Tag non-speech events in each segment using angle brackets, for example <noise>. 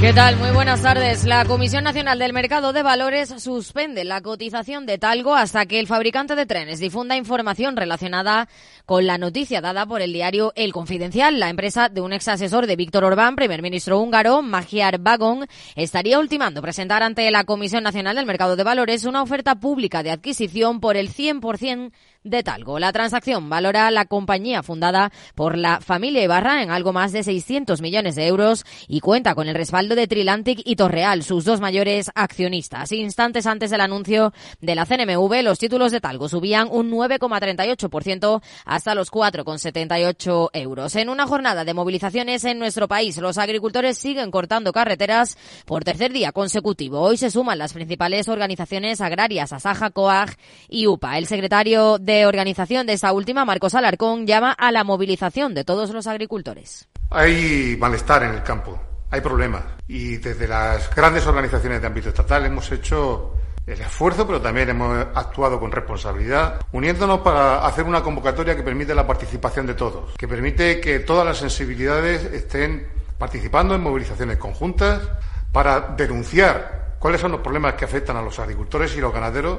¿Qué tal? Muy buenas tardes. La Comisión Nacional del Mercado de Valores suspende la cotización de Talgo hasta que el fabricante de trenes difunda información relacionada con la noticia dada por el diario El Confidencial. La empresa de un ex asesor de Víctor Orbán, primer ministro húngaro, Magyar Vagon, estaría ultimando presentar ante la Comisión Nacional del Mercado de Valores una oferta pública de adquisición por el 100% de Talgo. La transacción valora la compañía fundada por la familia Ibarra en algo más de 600 millones de euros y cuenta con el respaldo de Trilantic y Torreal, sus dos mayores accionistas. Instantes antes del anuncio de la CNMV, los títulos de Talgo subían un 9,38% hasta los 4,78 euros. En una jornada de movilizaciones en nuestro país, los agricultores siguen cortando carreteras por tercer día consecutivo. Hoy se suman las principales organizaciones agrarias, Asaja, COAG y UPA. El secretario de organización de esta última, Marcos Alarcón, llama a la movilización de todos los agricultores. Hay malestar en el campo, hay problemas. Y desde las grandes organizaciones de ámbito estatal hemos hecho el esfuerzo, pero también hemos actuado con responsabilidad, uniéndonos para hacer una convocatoria que permite la participación de todos, que permite que todas las sensibilidades estén participando en movilizaciones conjuntas para denunciar cuáles son los problemas que afectan a los agricultores y los ganaderos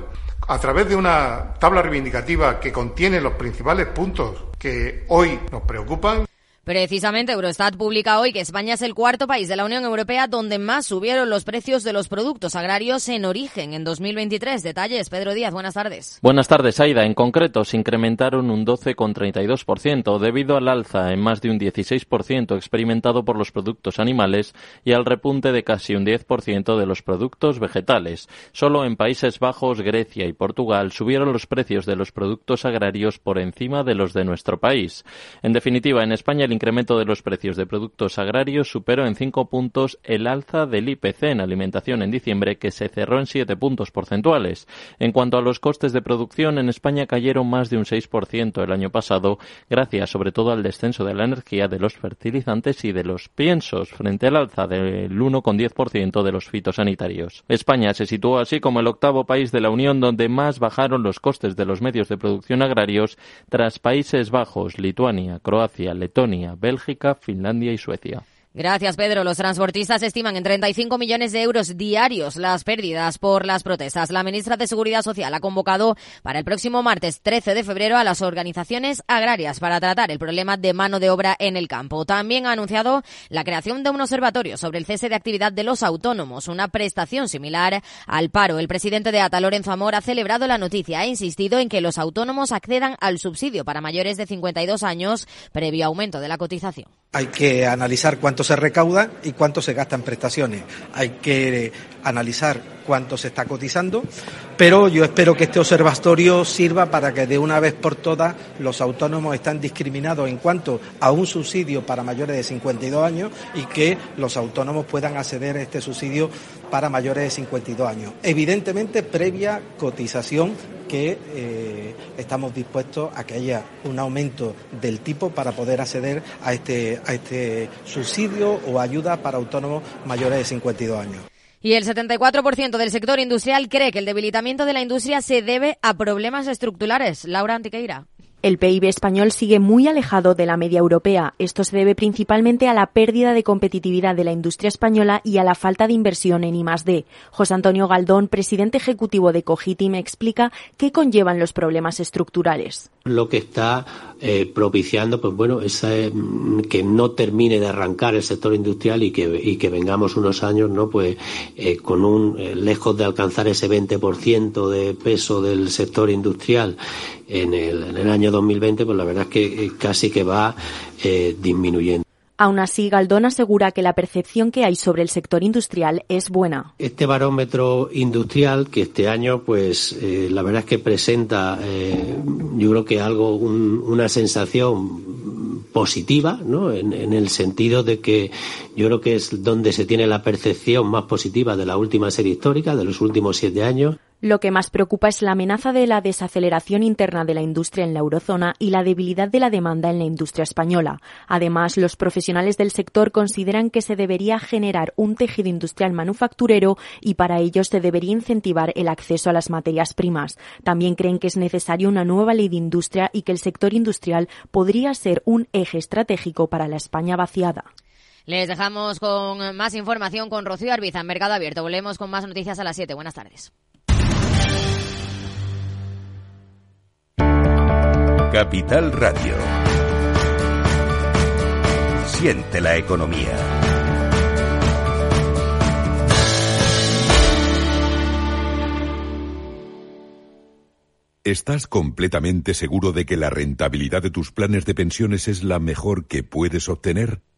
a través de una tabla reivindicativa que contiene los principales puntos que hoy nos preocupan. Precisamente Eurostat publica hoy que España es el cuarto país de la Unión Europea donde más subieron los precios de los productos agrarios en origen en 2023. Detalles, Pedro Díaz, buenas tardes. Buenas tardes, Aida. En concreto, se incrementaron un 12,32% debido al alza en más de un 16% experimentado por los productos animales y al repunte de casi un 10% de los productos vegetales. Solo en Países Bajos, Grecia y Portugal subieron los precios de los productos agrarios por encima de los de nuestro país. En definitiva, en España el incremento de los precios de productos agrarios superó en cinco puntos el alza del IPC en alimentación en diciembre, que se cerró en siete puntos porcentuales. En cuanto a los costes de producción, en España cayeron más de un 6% el año pasado, gracias sobre todo al descenso de la energía, de los fertilizantes y de los piensos, frente al alza del 1,10% de los fitosanitarios. España se situó así como el octavo país de la Unión donde más bajaron los costes de los medios de producción agrarios tras Países Bajos, Lituania, Croacia, Letonia, Bélgica, Finlandia y Suecia. Gracias, Pedro. Los transportistas estiman en 35 millones de euros diarios las pérdidas por las protestas. La ministra de Seguridad Social ha convocado para el próximo martes 13 de febrero a las organizaciones agrarias para tratar el problema de mano de obra en el campo. También ha anunciado la creación de un observatorio sobre el cese de actividad de los autónomos, una prestación similar al paro. El presidente de ATA, Lorenzo Amor, ha celebrado la noticia. Ha insistido en que los autónomos accedan al subsidio para mayores de 52 años previo aumento de la cotización. Hay que analizar cuánto se recauda y cuánto se gasta en prestaciones. Hay que analizar cuánto se está cotizando, pero yo espero que este observatorio sirva para que de una vez por todas los autónomos están discriminados en cuanto a un subsidio para mayores de 52 años y que los autónomos puedan acceder a este subsidio para mayores de 52 años. Evidentemente, previa cotización que eh, estamos dispuestos a que haya un aumento del tipo para poder acceder a este, a este subsidio o ayuda para autónomos mayores de 52 años. Y el 74% del sector industrial cree que el debilitamiento de la industria se debe a problemas estructurales. Laura Antiqueira. El PIB español sigue muy alejado de la media europea. Esto se debe principalmente a la pérdida de competitividad de la industria española y a la falta de inversión en I+D. José Antonio Galdón, presidente ejecutivo de Cogiti, me explica qué conllevan los problemas estructurales. Lo que está eh, propiciando, pues bueno, es eh, que no termine de arrancar el sector industrial y que, y que vengamos unos años, ¿no? Pues eh, con un lejos de alcanzar ese 20% de peso del sector industrial en el, en el año 2020, pues la verdad es que casi que va disminuyendo. Aún así, Galdón asegura que la percepción que hay sobre el sector industrial es buena. Este barómetro industrial que este año, pues eh, la verdad es que presenta, eh, yo creo que algo, un, una sensación positiva, ¿no? En, en, el sentido de que yo creo que es donde se tiene la percepción más positiva de la última serie histórica, de los últimos siete años. Lo que más preocupa es la amenaza de la desaceleración interna de la industria en la eurozona y la debilidad de la demanda en la industria española. Además, los profesionales del sector consideran que se debería generar un tejido industrial manufacturero y para ello se debería incentivar el acceso a las materias primas. También creen que es necesaria una nueva ley de industria y que el sector industrial podría ser un eje estratégico para la España vaciada. Les dejamos con más información con Rocío Arbiza en Mercado Abierto. Volvemos con más noticias a las 7. Buenas tardes. Capital Radio. Siente la economía. ¿Estás completamente seguro de que la rentabilidad de tus planes de pensiones es la mejor que puedes obtener?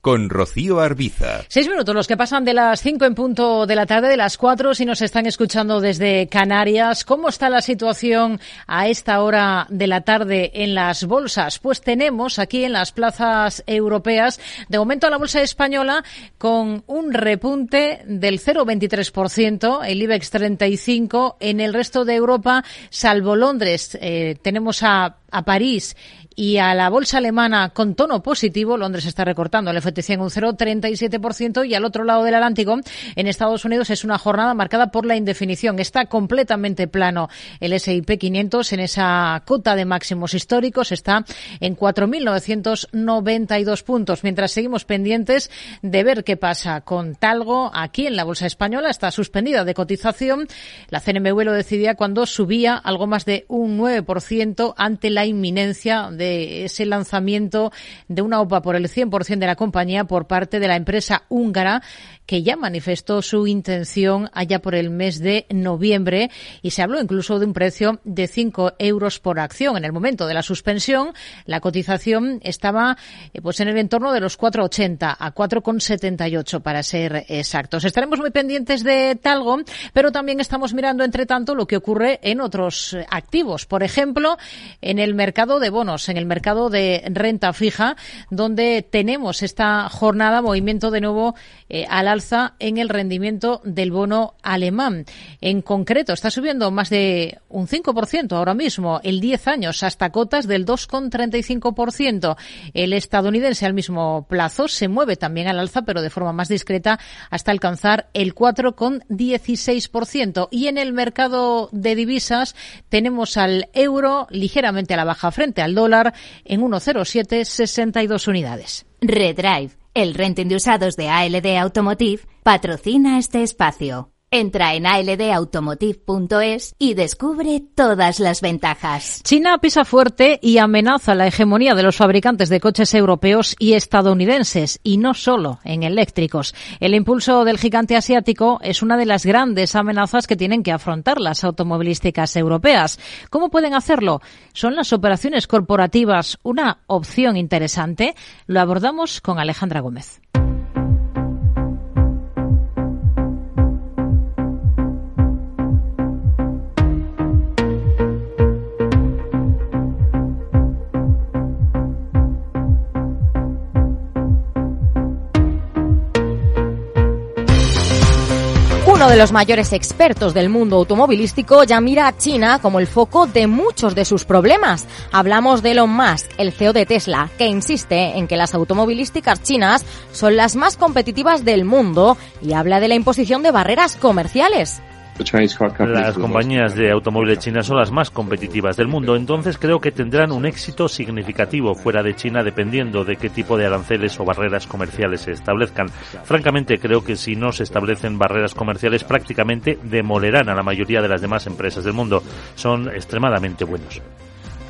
con Rocío Arbiza. Seis minutos, los que pasan de las cinco en punto de la tarde, de las cuatro, si nos están escuchando desde Canarias. ¿Cómo está la situación a esta hora de la tarde en las bolsas? Pues tenemos aquí en las plazas europeas, de momento la bolsa española con un repunte del 0,23%, el IBEX 35, en el resto de Europa, salvo Londres, eh, tenemos a a París y a la bolsa alemana con tono positivo, Londres está recortando el FTSE en un 0,37% y al otro lado del Atlántico, en Estados Unidos, es una jornada marcada por la indefinición. Está completamente plano el S&P 500 en esa cota de máximos históricos, está en 4.992 puntos, mientras seguimos pendientes de ver qué pasa con Talgo aquí en la bolsa española. Está suspendida de cotización. La CNMV lo decidía cuando subía algo más de un 9% ante la inminencia de ese lanzamiento de una OPA por el 100% de la compañía por parte de la empresa húngara que ya manifestó su intención allá por el mes de noviembre y se habló incluso de un precio de 5 euros por acción. En el momento de la suspensión, la cotización estaba eh, pues en el entorno de los 4,80 a 4,78 para ser exactos. Estaremos muy pendientes de Talgo, pero también estamos mirando, entre tanto, lo que ocurre en otros activos. Por ejemplo, en el mercado de bonos, el mercado de renta fija, donde tenemos esta jornada movimiento de nuevo eh, a la alza en el rendimiento del bono alemán. En concreto, está subiendo más de un 5% ahora mismo, el 10 años, hasta cotas del 2,35%. El estadounidense al mismo plazo se mueve también al alza, pero de forma más discreta, hasta alcanzar el 4,16%. Y en el mercado de divisas tenemos al euro ligeramente a la baja frente al dólar en 1,0762 unidades. Redrive el renting de usados de ALD Automotive patrocina este espacio. Entra en aldautomotive.es y descubre todas las ventajas. China pisa fuerte y amenaza la hegemonía de los fabricantes de coches europeos y estadounidenses, y no solo en eléctricos. El impulso del gigante asiático es una de las grandes amenazas que tienen que afrontar las automovilísticas europeas. ¿Cómo pueden hacerlo? ¿Son las operaciones corporativas una opción interesante? Lo abordamos con Alejandra Gómez. Uno de los mayores expertos del mundo automovilístico ya mira a China como el foco de muchos de sus problemas. Hablamos de Elon Musk, el CEO de Tesla, que insiste en que las automovilísticas chinas son las más competitivas del mundo y habla de la imposición de barreras comerciales. Las compañías de automóviles chinas son las más competitivas del mundo, entonces creo que tendrán un éxito significativo fuera de China dependiendo de qué tipo de aranceles o barreras comerciales se establezcan. Francamente, creo que si no se establecen barreras comerciales prácticamente demolerán a la mayoría de las demás empresas del mundo. Son extremadamente buenos.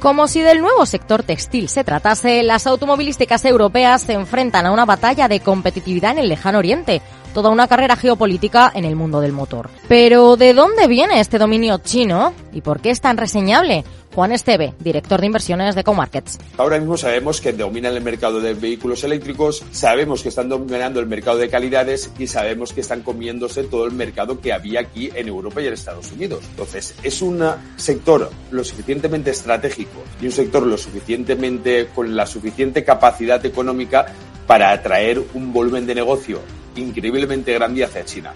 Como si del nuevo sector textil se tratase, las automovilísticas europeas se enfrentan a una batalla de competitividad en el lejano oriente. Toda una carrera geopolítica en el mundo del motor. Pero ¿de dónde viene este dominio chino y por qué es tan reseñable? Juan Esteve, director de inversiones de Comarkets. Ahora mismo sabemos que dominan el mercado de vehículos eléctricos, sabemos que están dominando el mercado de calidades y sabemos que están comiéndose todo el mercado que había aquí en Europa y en Estados Unidos. Entonces, es un sector lo suficientemente estratégico y un sector lo suficientemente con la suficiente capacidad económica para atraer un volumen de negocio increíblemente grande hacia China.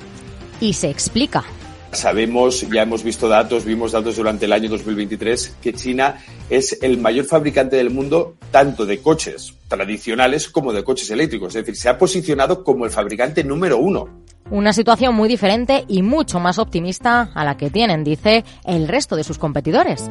Y se explica. Sabemos, ya hemos visto datos, vimos datos durante el año 2023, que China es el mayor fabricante del mundo tanto de coches tradicionales como de coches eléctricos. Es decir, se ha posicionado como el fabricante número uno. Una situación muy diferente y mucho más optimista a la que tienen, dice, el resto de sus competidores.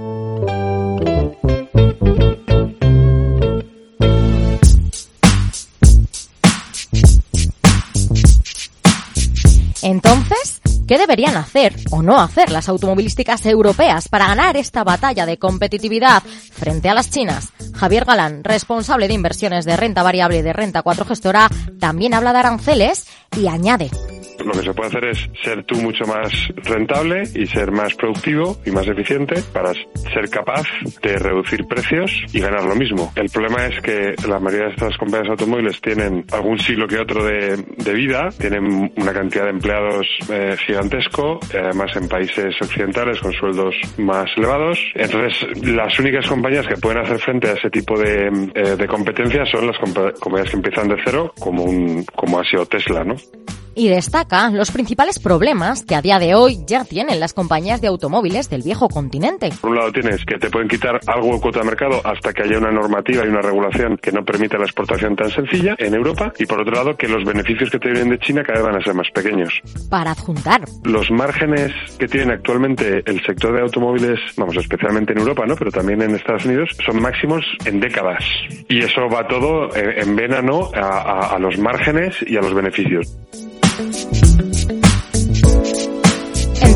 Entonces, ¿qué deberían hacer o no hacer las automovilísticas europeas para ganar esta batalla de competitividad frente a las chinas? Javier Galán, responsable de inversiones de renta variable y de renta 4 gestora, también habla de aranceles y añade lo que se puede hacer es ser tú mucho más rentable y ser más productivo y más eficiente para ser capaz de reducir precios y ganar lo mismo. El problema es que la mayoría de estas compañías automóviles tienen algún siglo que otro de, vida, tienen una cantidad de empleados eh, además en países occidentales con sueldos más elevados. Entonces, las únicas compañías que pueden hacer frente a ese tipo de, eh, competencias son las compañías que empiezan de cero, como, un, como ha sido Tesla, ¿no? Y destaca los principales problemas que a día de hoy ya tienen las compañías de automóviles del viejo continente. Por un lado tienes que te pueden quitar algo de cuota de mercado hasta que haya una normativa y una regulación que no permita la exportación tan sencilla en Europa y por otro lado que los beneficios que te vienen de China cada vez van a ser más pequeños. Para adjuntar. Los márgenes que tiene actualmente el sector de automóviles, vamos, especialmente en Europa, ¿no? Pero también en Estados Unidos, son máximos en décadas. Y eso va todo en vena, ¿no? a los márgenes y a los beneficios. Thank you.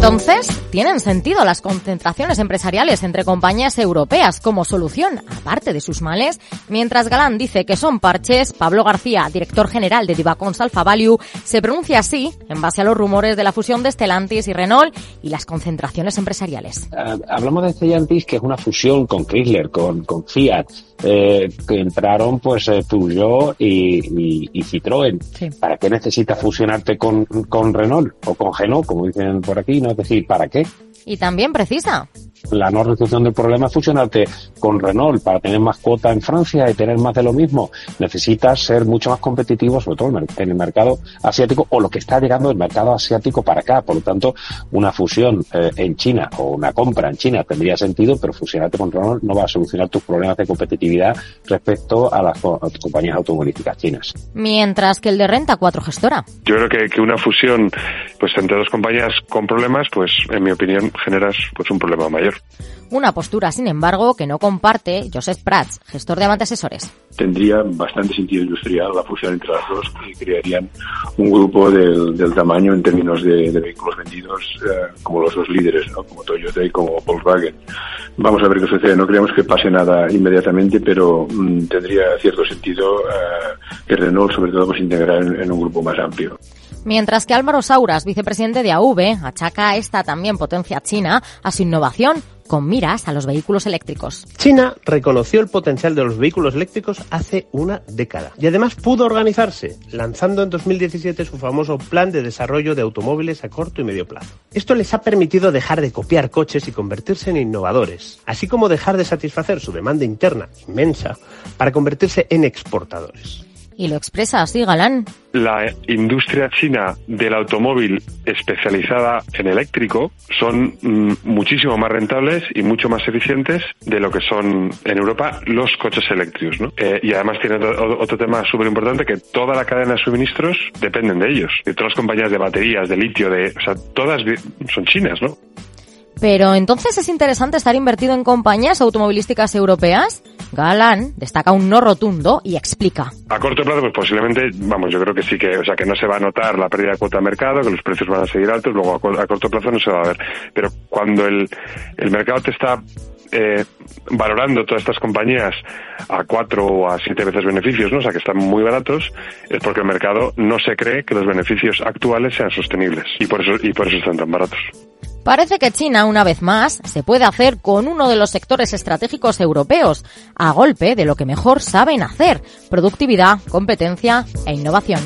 Entonces, ¿tienen sentido las concentraciones empresariales entre compañías europeas como solución, aparte de sus males? Mientras Galán dice que son parches, Pablo García, director general de Divacons Alpha Value, se pronuncia así en base a los rumores de la fusión de Stellantis y Renault y las concentraciones empresariales. Ah, hablamos de Stellantis, que es una fusión con Chrysler, con, con Fiat, eh, que entraron pues eh, Peugeot y, y, Citroën. ¿Para qué necesitas fusionarte con, con Renault o con Renault, como dicen por aquí? ¿no? Es decir, ¿para qué? Y también precisa la no resolución del problema es fusionarte con Renault para tener más cuota en Francia y tener más de lo mismo. Necesitas ser mucho más competitivo, sobre todo en el mercado asiático o lo que está llegando del mercado asiático para acá. Por lo tanto, una fusión eh, en China o una compra en China tendría sentido, pero fusionarte con Renault no va a solucionar tus problemas de competitividad respecto a las, compañías automovilísticas chinas. Mientras que el de renta 4 gestora. Yo creo que, que una fusión pues entre dos compañías con problemas, pues en mi opinión generas pues un problema mayor. Una postura, sin embargo, que no comparte Joseph Prats, gestor de Avante Asesores. Tendría bastante sentido industrial la fusión entre las dos y crearían un grupo del, tamaño en términos de, vehículos vendidos eh, como los dos líderes, ¿no? como Toyota y como Volkswagen. Vamos a ver qué sucede. No creemos que pase nada inmediatamente, pero mm, tendría cierto sentido eh, que Renault, sobre todo, pues integrar en un grupo más amplio. Mientras que Álvaro Sauras, vicepresidente de AV, achaca esta también potencia china a su innovación con miras a los vehículos eléctricos. China reconoció el potencial de los vehículos eléctricos hace una década y además pudo organizarse, lanzando en 2017 su famoso plan de desarrollo de automóviles a corto y medio plazo. Esto les ha permitido dejar de copiar coches y convertirse en innovadores, así como dejar de satisfacer su demanda interna inmensa para convertirse en exportadores. Y lo expresa así Galán. La industria china del automóvil especializada en eléctrico son mm, muchísimo más rentables y mucho más eficientes de lo que son en Europa los coches eléctricos. ¿no? Eh, y además tiene otro, tema súper importante que toda la cadena de suministros dependen de ellos. De todas las compañías de baterías, de litio, de, o sea, todas son chinas, ¿no? Pero entonces es interesante estar invertido en compañías automovilísticas europeas. Galán destaca un no rotundo y explica. A corto plazo, pues posiblemente, vamos, yo creo que sí que, o sea, que no se va a notar la pérdida de cuota de mercado, que los precios van a seguir altos, luego a, corto plazo no se va a ver. Pero cuando el, el mercado te está eh, valorando todas estas compañías a cuatro o a siete veces beneficios, ¿no? o sea que están muy baratos, es porque el mercado no se cree que los beneficios actuales sean sostenibles y por eso, y por eso están tan baratos. Parece que China, una vez más, se puede hacer con uno de los sectores estratégicos europeos, a golpe de lo que mejor saben hacer, productividad, competencia e innovación.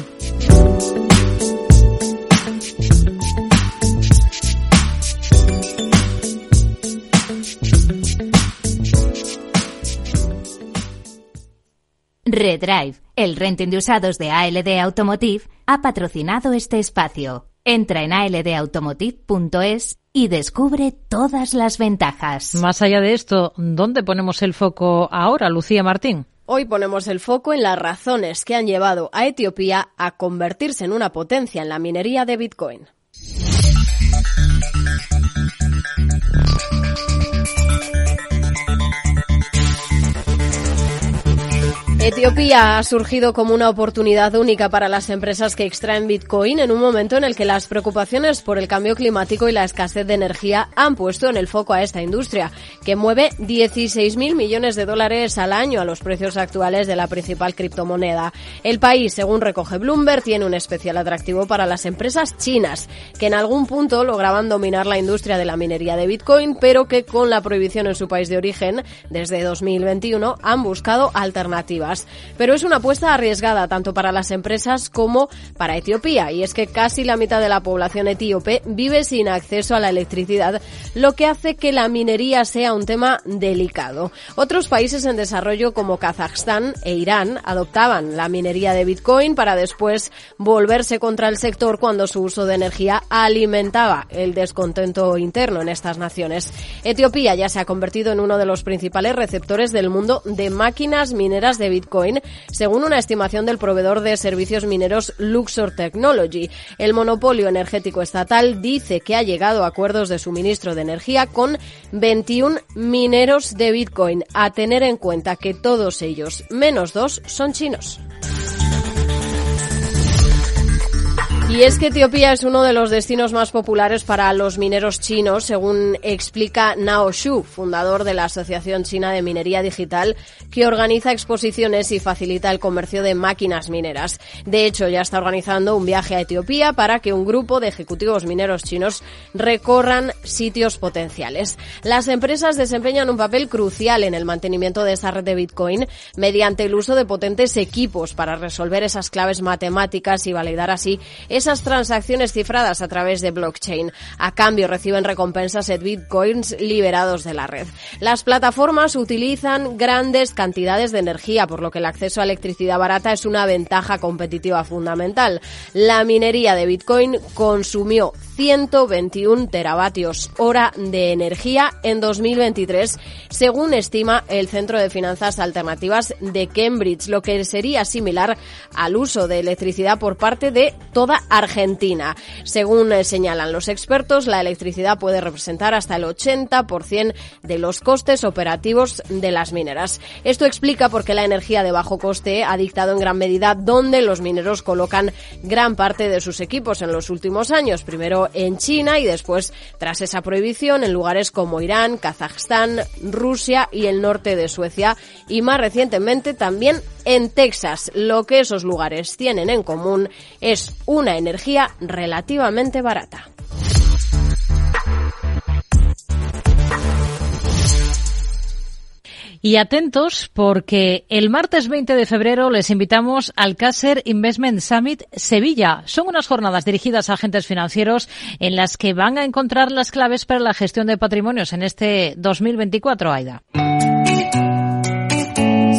Redrive, el renting de usados de ALD Automotive, ha patrocinado este espacio. Entra en aldautomotive.es y descubre todas las ventajas. Más allá de esto, ¿dónde ponemos el foco ahora, Lucía Martín? Hoy ponemos el foco en las razones que han llevado a Etiopía a convertirse en una potencia en la minería de Bitcoin. Etiopía ha surgido como una oportunidad única para las empresas que extraen Bitcoin en un momento en el que las preocupaciones por el cambio climático y la escasez de energía han puesto en el foco a esta industria, que mueve 16.000 millones de dólares al año a los precios actuales de la principal criptomoneda. El país, según recoge Bloomberg, tiene un especial atractivo para las empresas chinas, que en algún punto lograban dominar la industria de la minería de Bitcoin, pero que con la prohibición en su país de origen desde 2021 han buscado alternativas. Pero es una apuesta arriesgada tanto para las empresas como para Etiopía. Y es que casi la mitad de la población etíope vive sin acceso a la electricidad, lo que hace que la minería sea un tema delicado. Otros países en desarrollo como Kazajstán e Irán adoptaban la minería de Bitcoin para después volverse contra el sector cuando su uso de energía alimentaba el descontento interno en estas naciones. Etiopía ya se ha convertido en uno de los principales receptores del mundo de máquinas mineras de Bitcoin Bitcoin, según una estimación del proveedor de servicios mineros Luxor Technology. El monopolio energético estatal dice que ha llegado a acuerdos de suministro de energía con 21 mineros de Bitcoin, a tener en cuenta que todos ellos, menos dos, son chinos. Y es que Etiopía es uno de los destinos más populares para los mineros chinos, según explica Nao Shu, fundador de la Asociación China de Minería Digital, que organiza exposiciones y facilita el comercio de máquinas mineras. De hecho, ya está organizando un viaje a Etiopía para que un grupo de ejecutivos mineros chinos recorran sitios potenciales. Las empresas desempeñan un papel crucial en el mantenimiento de esa red de Bitcoin mediante el uso de potentes equipos para resolver esas claves matemáticas y validar así esas transacciones cifradas a través de blockchain. A cambio reciben recompensas en bitcoins liberados de la red. Las plataformas utilizan grandes cantidades de energía, por lo que el acceso a electricidad barata es una ventaja competitiva fundamental. La minería de bitcoin consumió 121 teravatios hora de energía en 2023, según estima el Centro de Finanzas Alternativas de Cambridge, lo que sería similar al uso de electricidad por parte de toda Argentina. Según eh, señalan los expertos, la electricidad puede representar hasta el 80% de los costes operativos de las mineras. Esto explica por qué la energía de bajo coste ha dictado en gran medida dónde los mineros colocan gran parte de sus equipos en los últimos años. Primero en China y después, tras esa prohibición, en lugares como Irán, Kazajstán, Rusia y el norte de Suecia y más recientemente también en Texas. Lo que esos lugares tienen en común es una energía relativamente barata. Y atentos porque el martes 20 de febrero les invitamos al Caser Investment Summit Sevilla. Son unas jornadas dirigidas a agentes financieros en las que van a encontrar las claves para la gestión de patrimonios en este 2024, Aida.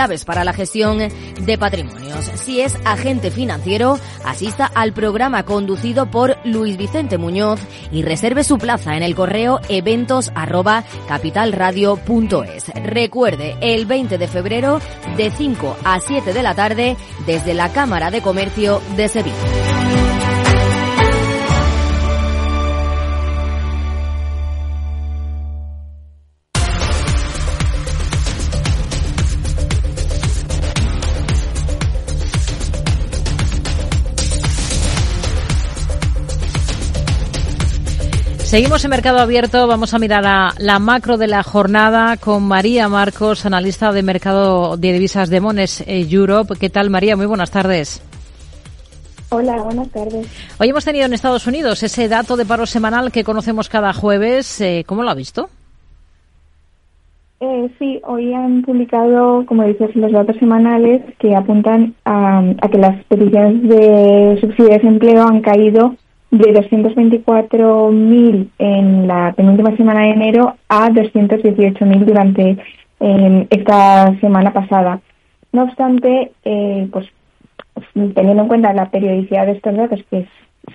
claves para la gestión de patrimonios. Si es agente financiero, asista al programa conducido por Luis Vicente Muñoz y reserve su plaza en el correo eventos Recuerde, el 20 de febrero de 5 a 7 de la tarde desde la Cámara de Comercio de Sevilla. Seguimos en Mercado Abierto. Vamos a mirar a la macro de la jornada con María Marcos, analista de mercado de divisas de Mones eh, Europe. ¿Qué tal, María? Muy buenas tardes. Hola, buenas tardes. Hoy hemos tenido en Estados Unidos ese dato de paro semanal que conocemos cada jueves. Eh, ¿Cómo lo ha visto? Eh, sí, hoy han publicado, como dices, los datos semanales que apuntan a, a que las peticiones de subsidio de desempleo han caído de 224.000 en la penúltima semana de enero a 218.000 durante eh, esta semana pasada. No obstante, eh, pues teniendo en cuenta la periodicidad de estos datos, que es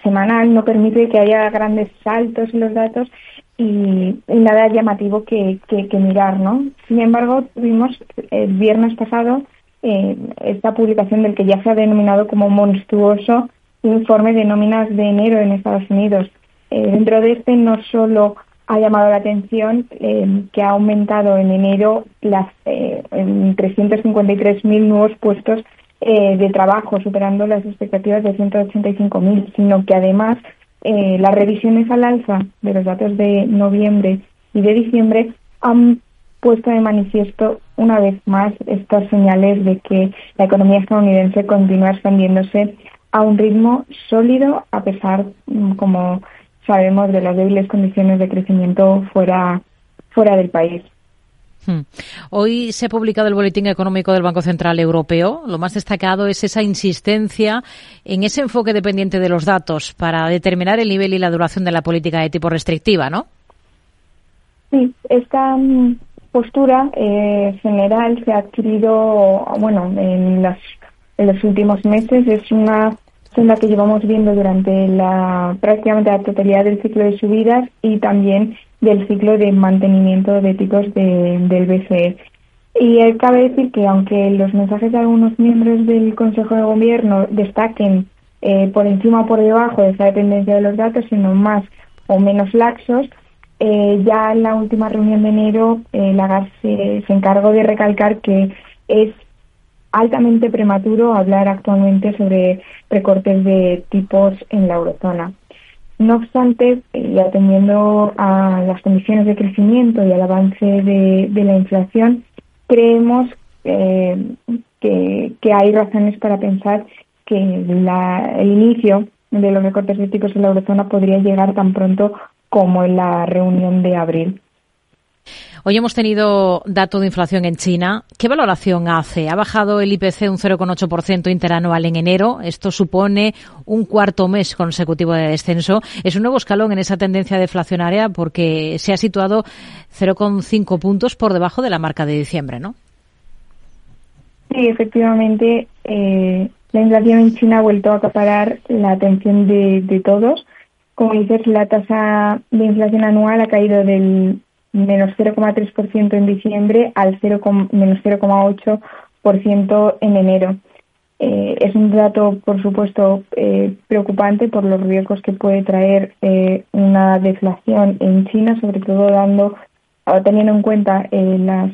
semanal, no permite que haya grandes saltos en los datos y, nada llamativo que, que, mirar, ¿no? Sin embargo, tuvimos el viernes pasado eh, esta publicación del que ya se ha denominado como monstruoso informe de nóminas de enero en Estados Unidos. Eh, dentro de este no solo ha llamado la atención eh, que ha aumentado en enero las eh, 353.000 nuevos puestos eh, de trabajo, superando las expectativas de 185.000, sino que además las revisiones al alza de los datos de noviembre y de diciembre han puesto de manifiesto una vez más estas señales de que la economía estadounidense continúa expandiéndose a un ritmo sólido a pesar, mm, como sabemos, de las débiles condiciones de crecimiento fuera, fuera del país. Hmm. Hoy se ha publicado el Boletín Económico del Banco Central Europeo. Lo más destacado es esa insistencia en ese enfoque dependiente de los datos para determinar el nivel y la duración de la política de tipo restrictiva, ¿no? Sí, esta mm, postura eh, general se ha adquirido, bueno, en, las, en los últimos meses. Es una en la que llevamos viendo durante la prácticamente la totalidad del ciclo de subidas y también del ciclo de mantenimiento de tipos de, del BCE. Y cabe decir que aunque los mensajes de algunos miembros del Consejo de Gobierno destaquen eh, por encima o por debajo de esa dependencia de los datos, sino más o menos laxos, eh, ya en la última reunión de enero eh, Lagarde se, se encargó de recalcar que es altamente prematuro hablar actualmente sobre recortes de tipos en la eurozona. No obstante, y atendiendo a las condiciones de crecimiento y al avance de, la inflación, creemos eh, que, hay razones para pensar que el inicio de los recortes de tipos en la eurozona podría llegar tan pronto como en la reunión de abril. Hoy hemos tenido dato de inflación en China. ¿Qué valoración hace? Ha bajado el IPC un 0,8% interanual en enero. Esto supone un cuarto mes consecutivo de descenso. Es un nuevo escalón en esa tendencia deflacionaria porque se ha situado 0,5 puntos por debajo de la marca de diciembre, ¿no? Sí, efectivamente. Eh, la inflación en China ha vuelto a acaparar la atención de, de todos. Como dices, la tasa de inflación anual ha caído del menos 0,3% en diciembre al 0, menos 0,8% en enero. Eh, es un dato, por supuesto, eh, preocupante por los riesgos que puede traer eh, una deflación en China, sobre todo dando, teniendo en cuenta las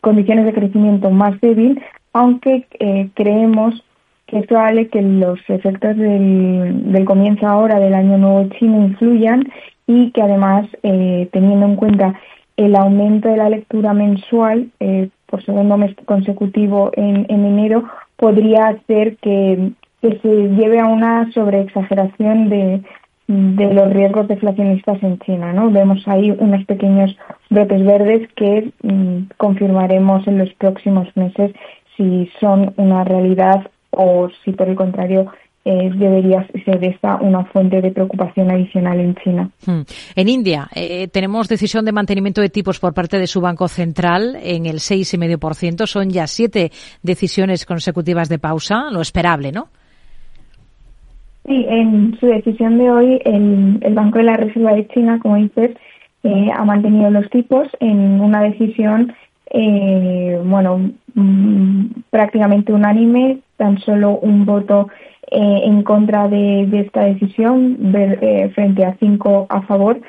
condiciones de crecimiento más débil, aunque creemos que es probable que los efectos del, del comienzo ahora del año nuevo chino influyan y que además, eh, teniendo en cuenta el aumento de la lectura mensual eh, por segundo mes consecutivo en, enero, podría hacer que, se lleve a una sobreexageración de, de los riesgos deflacionistas en China. ¿no? Vemos ahí unos pequeños brotes verdes que mm, confirmaremos en los próximos meses si son una realidad o si por el contrario eh, debería ser esta una fuente de preocupación adicional en China. Hmm. En India eh, tenemos decisión de mantenimiento de tipos por parte de su Banco Central en el 6,5%. Son ya siete decisiones consecutivas de pausa, lo esperable, ¿no? Sí, en su decisión de hoy, el, Banco de la Reserva de China, como dices, eh, ha mantenido los tipos en una decisión, bueno, mm, prácticamente unánime, tan solo un voto eh, en contra de, esta decisión eh, frente a cinco a favor.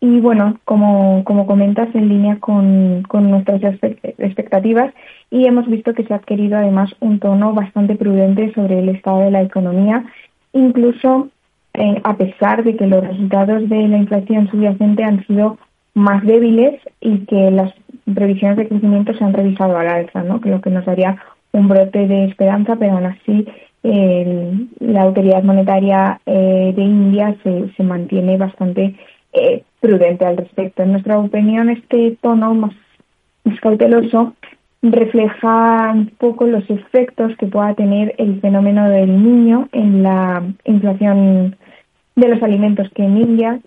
Y bueno, como, como comentas, en línea con, con nuestras expectativas y hemos visto que se ha adquirido además un tono bastante prudente sobre el estado de la economía, incluso eh, a pesar de que los resultados de la inflación subyacente han sido más débiles y que las previsiones de crecimiento se han revisado al alza, ¿no? Creo que nos daría un brote de esperanza, pero aún así la autoridad monetaria eh, de India se, se mantiene bastante eh, prudente al respecto. En nuestra opinión, este tono más, cauteloso refleja un poco los efectos que pueda tener el fenómeno del niño en la inflación de los alimentos que en India,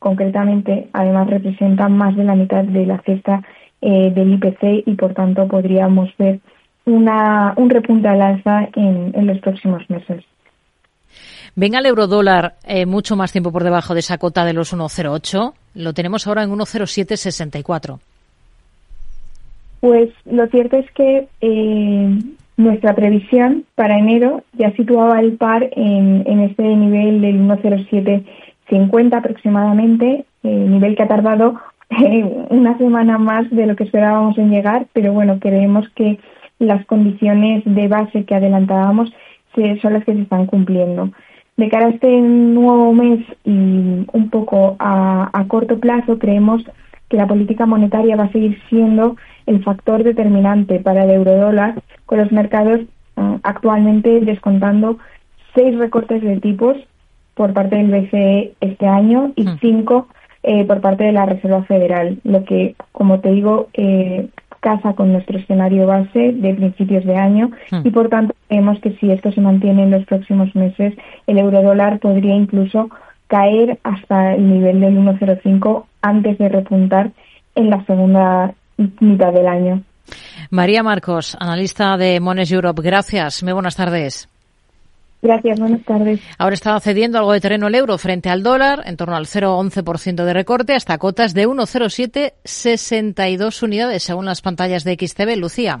concretamente, además representan más de la mitad de la cesta eh, del IPC y, por tanto, podríamos ver una, un repunte al alza en, en los próximos meses. Venga el eurodólar eh, mucho más tiempo por debajo de esa cota de los 1,08. Lo tenemos ahora en 1,0764. Pues lo cierto es que eh, nuestra previsión para enero ya situaba el par en, en este nivel del 1,0750 aproximadamente, eh, nivel que ha tardado <laughs> una semana más de lo que esperábamos en llegar, pero bueno, creemos que las condiciones de base que adelantábamos son las que se están cumpliendo. De cara a este nuevo mes y un poco a, corto plazo, creemos que la política monetaria va a seguir siendo el factor determinante para el eurodólar, con los mercados eh, actualmente descontando seis recortes de tipos por parte del BCE este año y hmm. cinco eh, por parte de la Reserva Federal, lo que, como te digo, eh, casa con nuestro escenario base de principios de año hmm. y por tanto creemos que si esto se mantiene en los próximos meses el eurodólar podría incluso caer hasta el nivel del 1,05 antes de repuntar en la segunda mitad del año. María Marcos, analista de Mones Europe, gracias. Muy buenas tardes. Gracias, buenas tardes. Ahora está cediendo algo de terreno el euro frente al dólar, en torno al 0,11% de recorte, hasta cotas de 1,0762 unidades, según las pantallas de XTV. Lucía.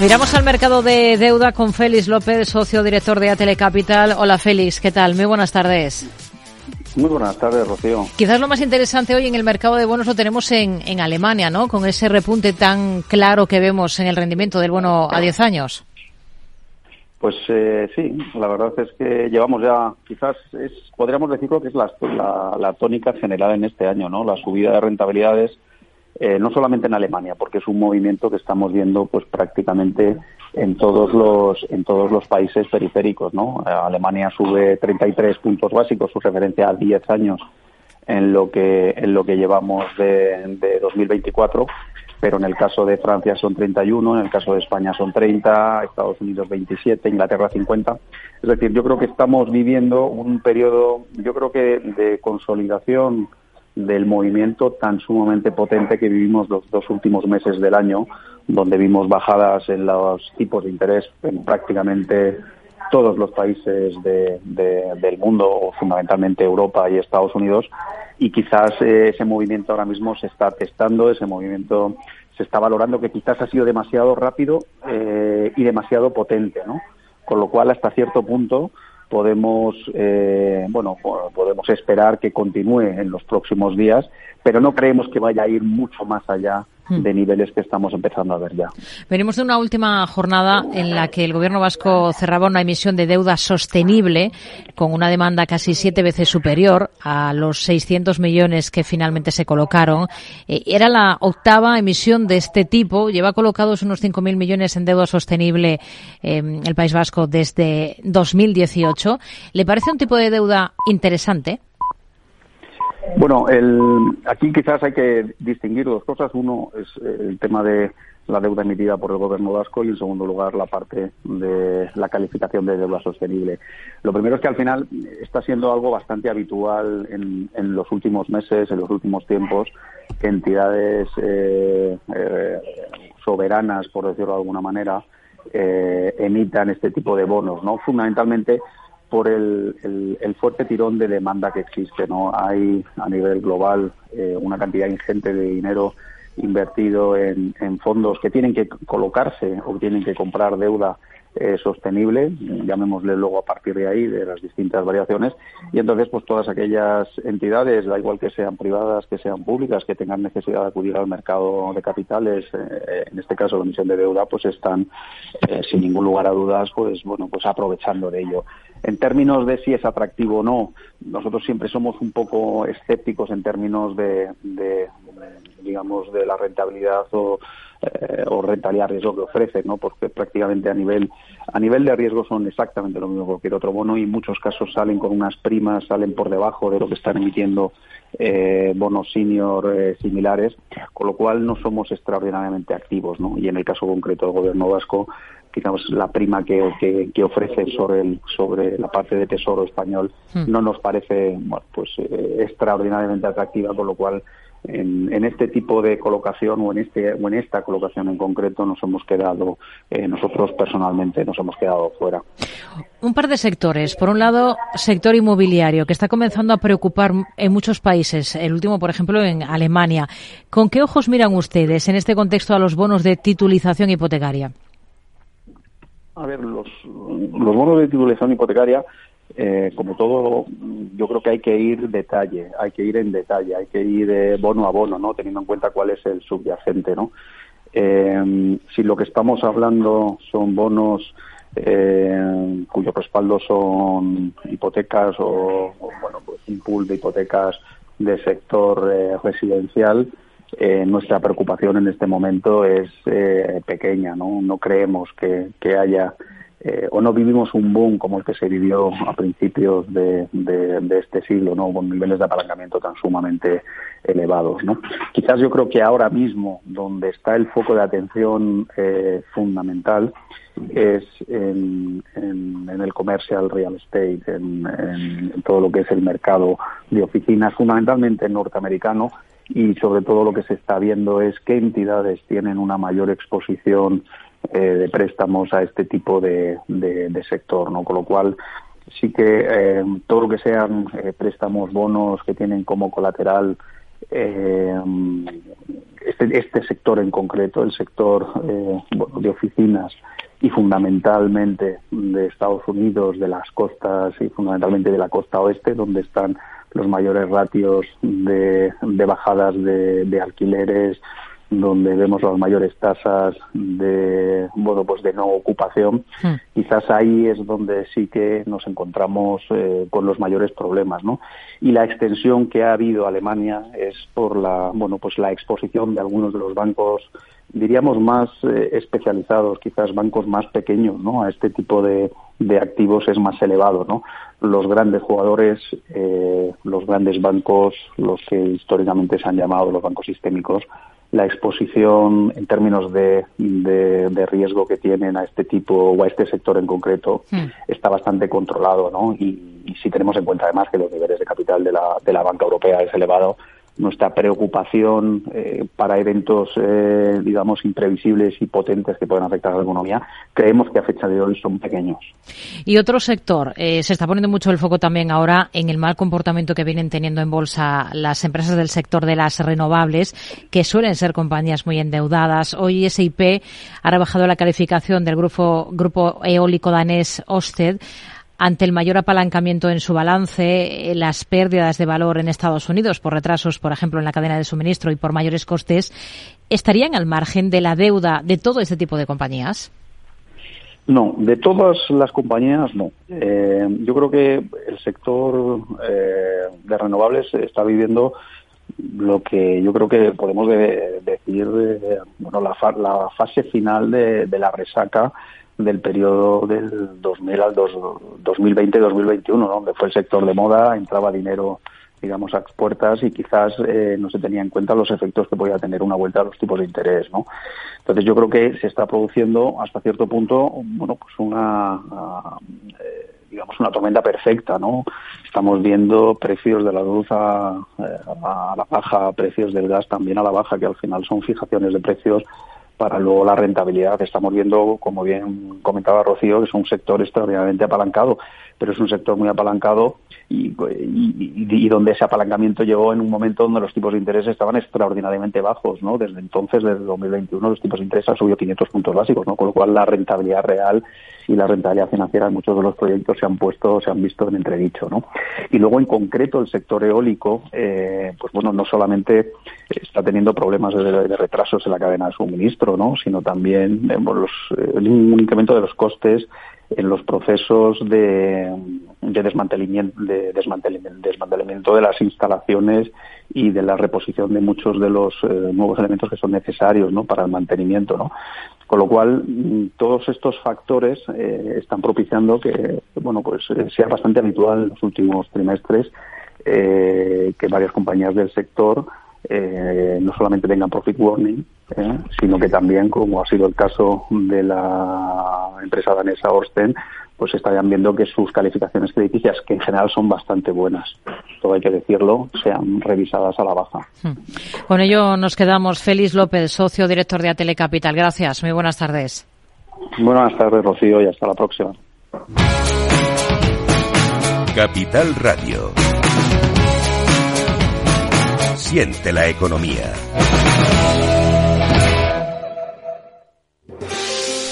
Miramos al mercado de deuda con Félix López, socio director de Atele Capital. Hola Félix, ¿qué tal? Muy buenas tardes. Muy buenas tardes, Rocío. Quizás lo más interesante hoy en el mercado de bonos lo tenemos en, en Alemania, ¿no? Con ese repunte tan claro que vemos en el rendimiento del bono a 10 años. Pues eh, sí, la verdad es que llevamos ya, quizás es, podríamos decirlo que es la, la, la tónica general en este año, ¿no? La subida de rentabilidades eh, no solamente en Alemania, porque es un movimiento que estamos viendo pues prácticamente en todos los en todos los países periféricos, ¿no? Alemania sube 33 puntos básicos, su referencia a 10 años en lo que en lo que llevamos de, de 2024 pero en el caso de Francia son 31, en el caso de España son 30, Estados Unidos 27, Inglaterra 50. Es decir, yo creo que estamos viviendo un periodo, yo creo que de consolidación del movimiento tan sumamente potente que vivimos los dos últimos meses del año, donde vimos bajadas en los tipos de interés en prácticamente todos los países del mundo, fundamentalmente Europa y Estados Unidos, y quizás eh, ese movimiento ahora mismo se está testando, ese movimiento se está valorando que quizás ha sido demasiado rápido eh, y demasiado potente, ¿no? Con lo cual, hasta cierto punto, podemos, eh, bueno, podemos esperar que continúe en los próximos días, pero no creemos que vaya a ir mucho más allá Hmm. de niveles que estamos empezando a ver ya. Venimos de una última jornada en la que el gobierno vasco cerraba una emisión de deuda sostenible con una demanda casi siete veces superior a los 600 millones que finalmente se colocaron. Eh, era la octava emisión de este tipo. Lleva colocados unos 5.000 millones en deuda sostenible em, el País Vasco desde 2018. ¿Le parece un tipo de deuda interesante? Bueno, el, aquí quizás hay que distinguir dos cosas. Uno es el tema de la deuda emitida por el gobierno vasco y, en segundo lugar, la parte de la calificación de deuda sostenible. Lo primero es que al final está siendo algo bastante habitual en, en los últimos meses, en los últimos tiempos, que entidades eh, eh, soberanas, por decirlo de alguna manera, eh, emitan este tipo de bonos, ¿no? Fundamentalmente por el, fuerte tirón de demanda que existe. ¿no? Hay a nivel global eh, una cantidad ingente de dinero invertido en, fondos que tienen que colocarse o tienen que comprar deuda eh, sostenible, llamémosle luego a partir de ahí, de las distintas variaciones, y entonces pues todas aquellas entidades, da igual que sean privadas, que sean públicas, que tengan necesidad de acudir al mercado de capitales, eh, en este caso la emisión de deuda, pues están sin ningún lugar a dudas, pues bueno, pues aprovechando de ello. En términos de si es atractivo o no, nosotros siempre somos un poco escépticos en términos de, digamos, de la rentabilidad o, eh, o rentabilidad riesgo que ofrece, ¿no? Porque prácticamente a nivel a nivel de riesgo son exactamente lo mismo que cualquier otro bono y en muchos casos salen con unas primas, salen por debajo de lo que están emitiendo eh, bonos senior eh, similares, con lo cual no somos extraordinariamente activos, ¿no? Y en el caso concreto del gobierno vasco digamos, la prima que, que, ofrecen sobre, el, sobre la parte de Tesoro español hmm. no nos parece bueno, pues, eh, extraordinariamente atractiva, con lo cual en, en, este tipo de colocación o en, este, o en esta colocación en concreto nos hemos quedado, eh, nosotros personalmente nos hemos quedado fuera. Un par de sectores. Por un lado, sector inmobiliario, que está comenzando a preocupar en muchos países. El último, por ejemplo, en Alemania. ¿Con qué ojos miran ustedes en este contexto a los bonos de titulización hipotecaria? A ver, los, los bonos de titulización hipotecaria, eh, como todo, yo creo que hay que ir detalle, hay que ir en detalle, hay que ir de bono a bono, ¿no? Teniendo en cuenta cuál es el subyacente, ¿no? Eh, si lo que estamos hablando son bonos eh, cuyo respaldo son hipotecas o, bueno, pues un pool de hipotecas de sector residencial, eh, nuestra preocupación en este momento es eh, pequeña, ¿no? No creemos que haya eh, o no vivimos un boom como el que se vivió a principios de, de, este siglo, ¿no? Con niveles de apalancamiento tan sumamente elevados, ¿no? Quizás yo creo que ahora mismo, donde está el foco de atención fundamental, es en, en, en, el commercial real estate, en, en, todo lo que es el mercado de oficinas, fundamentalmente norteamericano, y sobre todo lo que se está viendo es qué entidades tienen una mayor exposición eh, de préstamos a este tipo de, de, sector, ¿no? Con lo cual sí que eh, todo lo que sean eh, préstamos, bonos que tienen como colateral este, este sector en concreto, el sector de oficinas y fundamentalmente de Estados Unidos, de las costas y fundamentalmente de la costa oeste, donde están los mayores ratios de, bajadas de, alquileres, donde vemos las mayores tasas de bueno pues de no ocupación. Hmm. quizás ahí es donde sí que nos encontramos eh, con los mayores problemas no y la extensión que ha habido a Alemania es por la bueno pues la exposición de algunos de los bancos diríamos más eh, especializados quizás bancos más pequeños no a este tipo de, de activos es más elevado no los grandes jugadores eh, los grandes bancos los que históricamente se han llamado los bancos sistémicos la exposición en términos de, de, riesgo que tienen a este tipo o a este sector en concreto hmm. está bastante controlado, ¿no? Y, si tenemos en cuenta además que los niveles de capital de la, de la banca europea es elevado, nuestra preocupación eh, para eventos, eh, digamos, imprevisibles y potentes que pueden afectar a la economía, creemos que a fecha de hoy son pequeños. Y otro sector, eh, se está poniendo mucho el foco también ahora en el mal comportamiento que vienen teniendo en bolsa las empresas del sector de las renovables, que suelen ser compañías muy endeudadas. Hoy SIP ha rebajado la calificación del grupo, grupo eólico danés Osted ante el mayor apalancamiento en su balance, eh, las pérdidas de valor en Estados Unidos por retrasos, por ejemplo, en la cadena de suministro y por mayores costes, ¿estarían al margen de la deuda de todo este tipo de compañías? No, de todas las compañías no. Eh, yo creo que el sector eh, de renovables está viviendo lo que yo creo que podemos decir, bueno, la, fase final de la resaca del periodo del 2000 al 2020-2021, donde fue el sector de moda, entraba dinero digamos, a puertas y quizás eh, no se tenía en cuenta los efectos que podía tener una vuelta a los tipos de interés, ¿no? Entonces yo creo que se está produciendo hasta cierto punto, bueno, pues una, eh, digamos, una tormenta perfecta, ¿no? Estamos viendo precios de la luz a, a la baja, precios del gas también a la baja, que al final son fijaciones de precios para luego la rentabilidad. Estamos viendo, como bien comentaba Rocío, que es un sector extraordinariamente apalancado, pero es un sector muy apalancado y, donde ese apalancamiento llegó en un momento donde los tipos de interés estaban extraordinariamente bajos, ¿no? Desde entonces, desde 2021, los tipos de interés han subido 500 puntos básicos, ¿no? Con lo cual la rentabilidad real y la rentabilidad financiera en muchos de los proyectos se han puesto, se han visto en entredicho, ¿no? Y luego, en concreto, el sector eólico, eh, pues bueno, no solamente está teniendo problemas de, retrasos en la cadena de suministro, ¿no? Sino también eh, los, el incremento de los costes en los procesos de, de, desmantelamiento, de desmantelamiento, de las instalaciones y de la reposición de muchos de los eh, nuevos elementos que son necesarios ¿no? para el mantenimiento. ¿no? Con lo cual, mm, todos estos factores eh, están propiciando que bueno, pues, eh, sea bastante habitual en los últimos trimestres que varias compañías del sector eh, no solamente tengan profit warning, eh, sino que también, como ha sido el caso de la empresa danesa Orsten, pues estarían viendo que sus calificaciones crediticias, que en general son bastante buenas, todo hay que decirlo, sean revisadas a la baja. Hmm. Con ello nos quedamos. Félix López, socio director de Atele Capital. Gracias. Muy buenas tardes. Buenas tardes, Rocío, y hasta la próxima. Capital Radio siente la economía.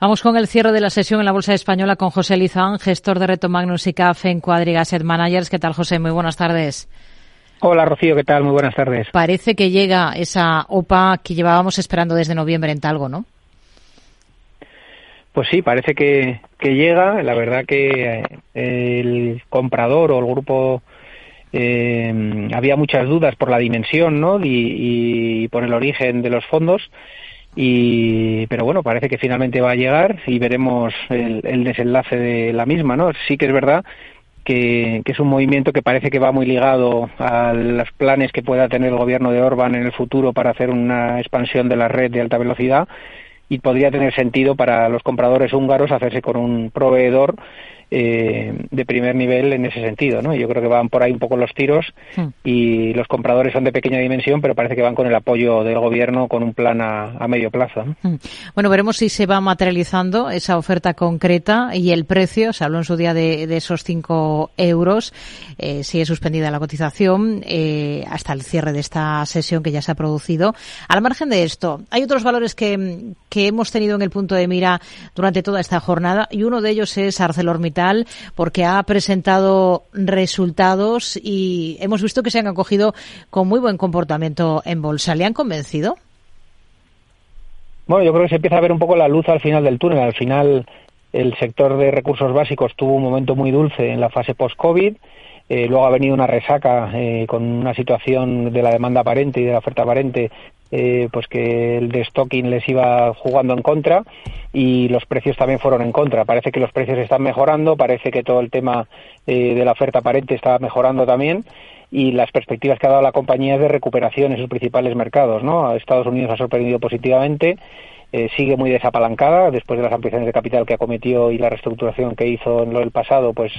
Vamos con el cierre de la sesión en la Bolsa Española con José Lizán, gestor de Reto Magnus y CAF en Quadriga Asset Managers. ¿Qué tal, José? Muy buenas tardes. Hola, Rocío. ¿Qué tal? Muy buenas tardes. Parece que llega esa OPA que llevábamos esperando desde noviembre en Talgo, ¿no? Pues sí, parece que, que llega. La verdad que eh, el comprador o el grupo eh, había muchas dudas por la dimensión ¿no? y, por el origen de los fondos. Y, pero bueno, parece que finalmente va a llegar y veremos el, desenlace de la misma. ¿no? Sí que es verdad que, es un movimiento que parece que va muy ligado a los planes que pueda tener el gobierno de Orban en el futuro para hacer una expansión de la red de alta velocidad y podría tener sentido para los compradores húngaros hacerse con un proveedor eh, de primer nivel en ese sentido, ¿no? Yo creo que van por ahí un poco los tiros hmm. y los compradores son de pequeña dimensión, pero parece que van con el apoyo del gobierno con un plan a, medio plazo. Hmm. Bueno, veremos si se va materializando esa oferta concreta y el precio. Se habló en su día de, esos 5 euros. Eh, sigue suspendida la cotización eh, hasta el cierre de esta sesión que ya se ha producido. Al margen de esto, hay otros valores que, que hemos tenido en el punto de mira durante toda esta jornada y uno de ellos es ArcelorMittal porque ha presentado resultados y hemos visto que se han acogido con muy buen comportamiento en bolsa. ¿Le han convencido? Bueno, yo creo que se empieza a ver un poco la luz al final del túnel. Al final el sector de recursos básicos tuvo un momento muy dulce en la fase post-COVID. Eh, luego ha venido una resaca eh, con una situación de la demanda aparente y de la oferta aparente, eh, pues que el de stocking les iba jugando en contra y los precios también fueron en contra. Parece que los precios están mejorando, parece que todo el tema de la oferta aparente está mejorando también y las perspectivas que ha dado la compañía es de recuperación en sus principales mercados. ¿no? Estados Unidos ha sorprendido positivamente eh, sigue muy desapalancada después de las ampliaciones de capital que ha cometido y la reestructuración que hizo en lo del pasado, pues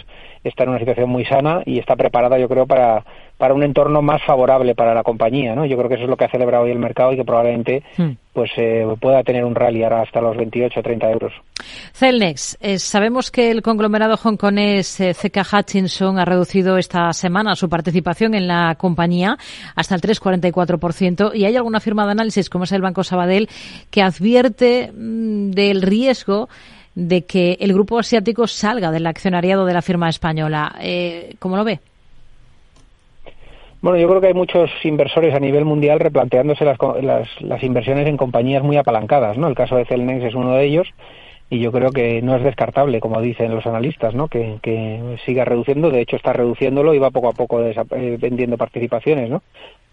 está en una situación muy sana y está preparada, yo creo, para, para un entorno más favorable para la compañía, ¿no? Yo creo que eso es lo que ha celebrado hoy el mercado y que probablemente hmm. pues eh, pueda tener un rally ahora hasta los 28 o 30 euros. Celnex, eh, sabemos que el conglomerado hongkonés eh, CK Hutchinson ha reducido esta semana su participación en la compañía hasta el 3,44% y hay alguna firma de análisis, como es el Banco Sabadell, que advierte mm, del riesgo de que el grupo asiático salga del accionariado de la firma española. ¿Cómo lo ve? Bueno, yo creo que hay muchos inversores a nivel mundial replanteándose las, las, inversiones en compañías muy apalancadas, ¿no? El caso de Celnex es uno de ellos y yo creo que no es descartable, como dicen los analistas, ¿no? Que, que siga reduciendo, de hecho está reduciéndolo y va poco a poco eh, vendiendo participaciones, ¿no?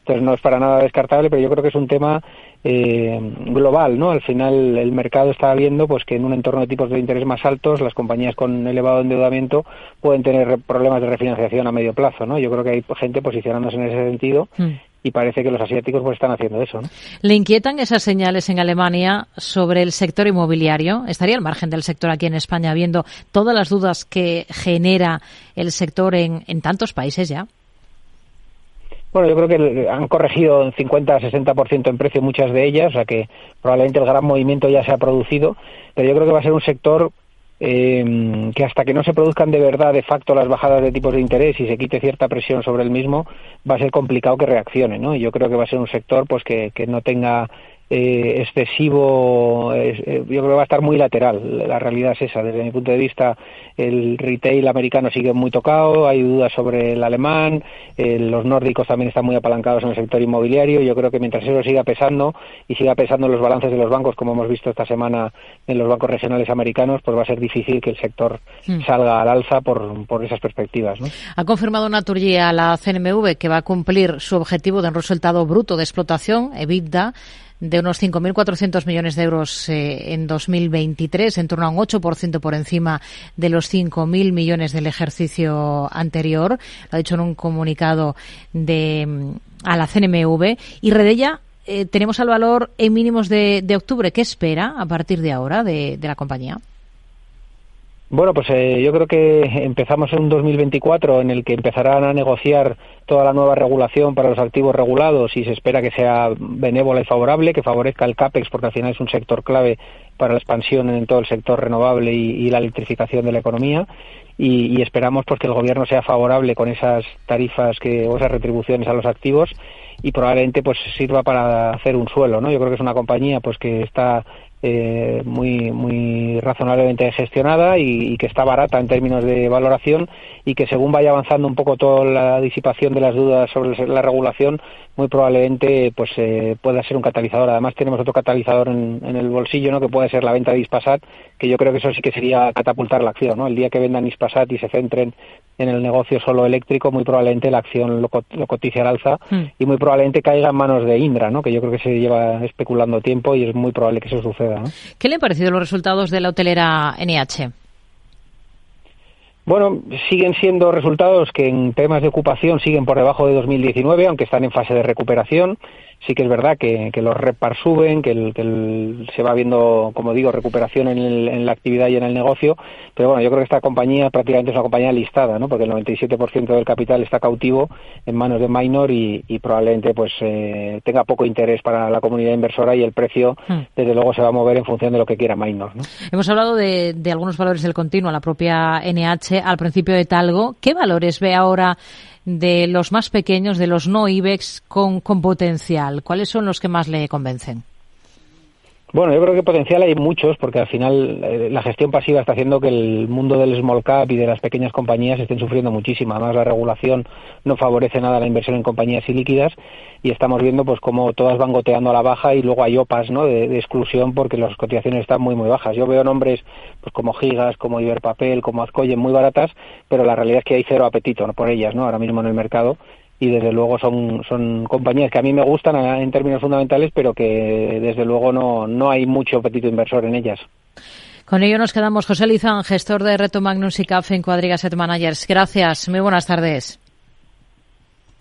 Entonces no es para nada descartable, pero yo creo que es un tema eh, global, ¿no? Al final el mercado está viendo pues que en un entorno de tipos de interés más altos las compañías con elevado endeudamiento pueden tener problemas de refinanciación a medio plazo, ¿no? Yo creo que hay gente posicionándose en ese sentido mm. y parece que los asiáticos pues están haciendo eso, ¿no? ¿Le inquietan esas señales en Alemania sobre el sector inmobiliario? ¿Estaría al margen del sector aquí en España viendo todas las dudas que genera el sector en, en tantos países ya? Bueno, yo creo que han corregido en 50-60% en precio muchas de ellas, o sea que probablemente el gran movimiento ya se ha producido, pero yo creo que va a ser un sector eh, que hasta que no se produzcan de verdad, de facto, las bajadas de tipos de interés y se quite cierta presión sobre el mismo, va a ser complicado que reaccione, ¿no? Y yo creo que va a ser un sector pues que, que no tenga eh, excesivo, eh, yo creo que va a estar muy lateral. La realidad es esa. Desde mi punto de vista, el retail americano sigue muy tocado, hay dudas sobre el alemán, eh, los nórdicos también están muy apalancados en el sector inmobiliario. Yo creo que mientras eso siga pesando y siga pesando en los balances de los bancos, como hemos visto esta semana en los bancos regionales americanos, pues va a ser difícil que el sector hmm. salga al alza por, por esas perspectivas. ¿no? Ha confirmado Naturgy a la CNMV que va a cumplir su objetivo de un resultado bruto de explotación, EBITDA, de unos 5.400 millones de euros eh, en 2023, en torno a un 8% por encima de los 5.000 millones del ejercicio anterior. Lo ha dicho en un comunicado de, mm, a la CNMV. Y Redella, eh, tenemos al valor en mínimos de, de, octubre. ¿Qué espera a partir de ahora de, de la compañía? Bueno, pues eh, yo creo que empezamos en un 2024 en el que empezarán a negociar toda la nueva regulación para los activos regulados y se espera que sea benévola y favorable, que favorezca el CAPEX, porque al final es un sector clave para la expansión en todo el sector renovable y, la electrificación de la economía. Y, esperamos pues que el gobierno sea favorable con esas tarifas que, o esas retribuciones a los activos y probablemente pues sirva para hacer un suelo, ¿no? Yo creo que es una compañía pues que está eh, muy muy razonablemente gestionada y, que está barata en términos de valoración y que según vaya avanzando un poco toda la disipación de las dudas sobre la regulación muy probablemente pues eh, pueda ser un catalizador. Además tenemos otro catalizador en, el bolsillo no que puede ser la venta de Ispasat que yo creo que eso sí que sería catapultar la acción no el día que vendan Ispasat y se centren en el negocio solo eléctrico muy probablemente la acción lo, cotice al alza hmm. y muy probablemente caiga en manos de Indra no que yo creo que se lleva especulando tiempo y es muy probable que eso suceda ¿Qué le han parecido los resultados de la hotelera NH? Bueno, siguen siendo resultados que en temas de ocupación siguen por debajo de 2019, aunque están en fase de recuperación sí que es verdad que, los repar suben, que, el, se va viendo, como digo, recuperación en, la actividad y en el negocio, pero bueno, yo creo que esta compañía prácticamente es una compañía listada, ¿no? Porque el 97% del capital está cautivo en manos de minor y, probablemente pues eh, tenga poco interés para la comunidad inversora y el precio, hmm. desde luego, se va a mover en función de lo que quiera minor. Hemos hablado de, de algunos valores del continuo, la propia NH al principio de Talgo. ¿Qué valores ve ahora de los más pequeños, de los no IBEX con, con potencial? ¿Cuáles son los que más le convencen? Bueno, yo creo que potencial hay muchos, porque al final eh, la gestión pasiva está haciendo que el mundo del small cap y de las pequeñas compañías estén sufriendo muchísimo. Además, la regulación no favorece nada la inversión en compañías ilíquidas y estamos viendo pues cómo todas van goteando a la baja y luego hay OPAs ¿no? de, exclusión porque las cotizaciones están muy, muy bajas. Yo veo nombres pues como Gigas, como Iberpapel, como Azcoyen muy baratas, pero la realidad es que hay cero apetito por ellas ¿no? ahora mismo en el mercado y desde luego son, son compañías que a mí me gustan en términos fundamentales, pero que desde luego no, no hay mucho apetito inversor en ellas. Con ello nos quedamos. José Lizán, gestor de Reto Magnus y CAF en Cuadriga Set Managers. Gracias. Muy buenas tardes.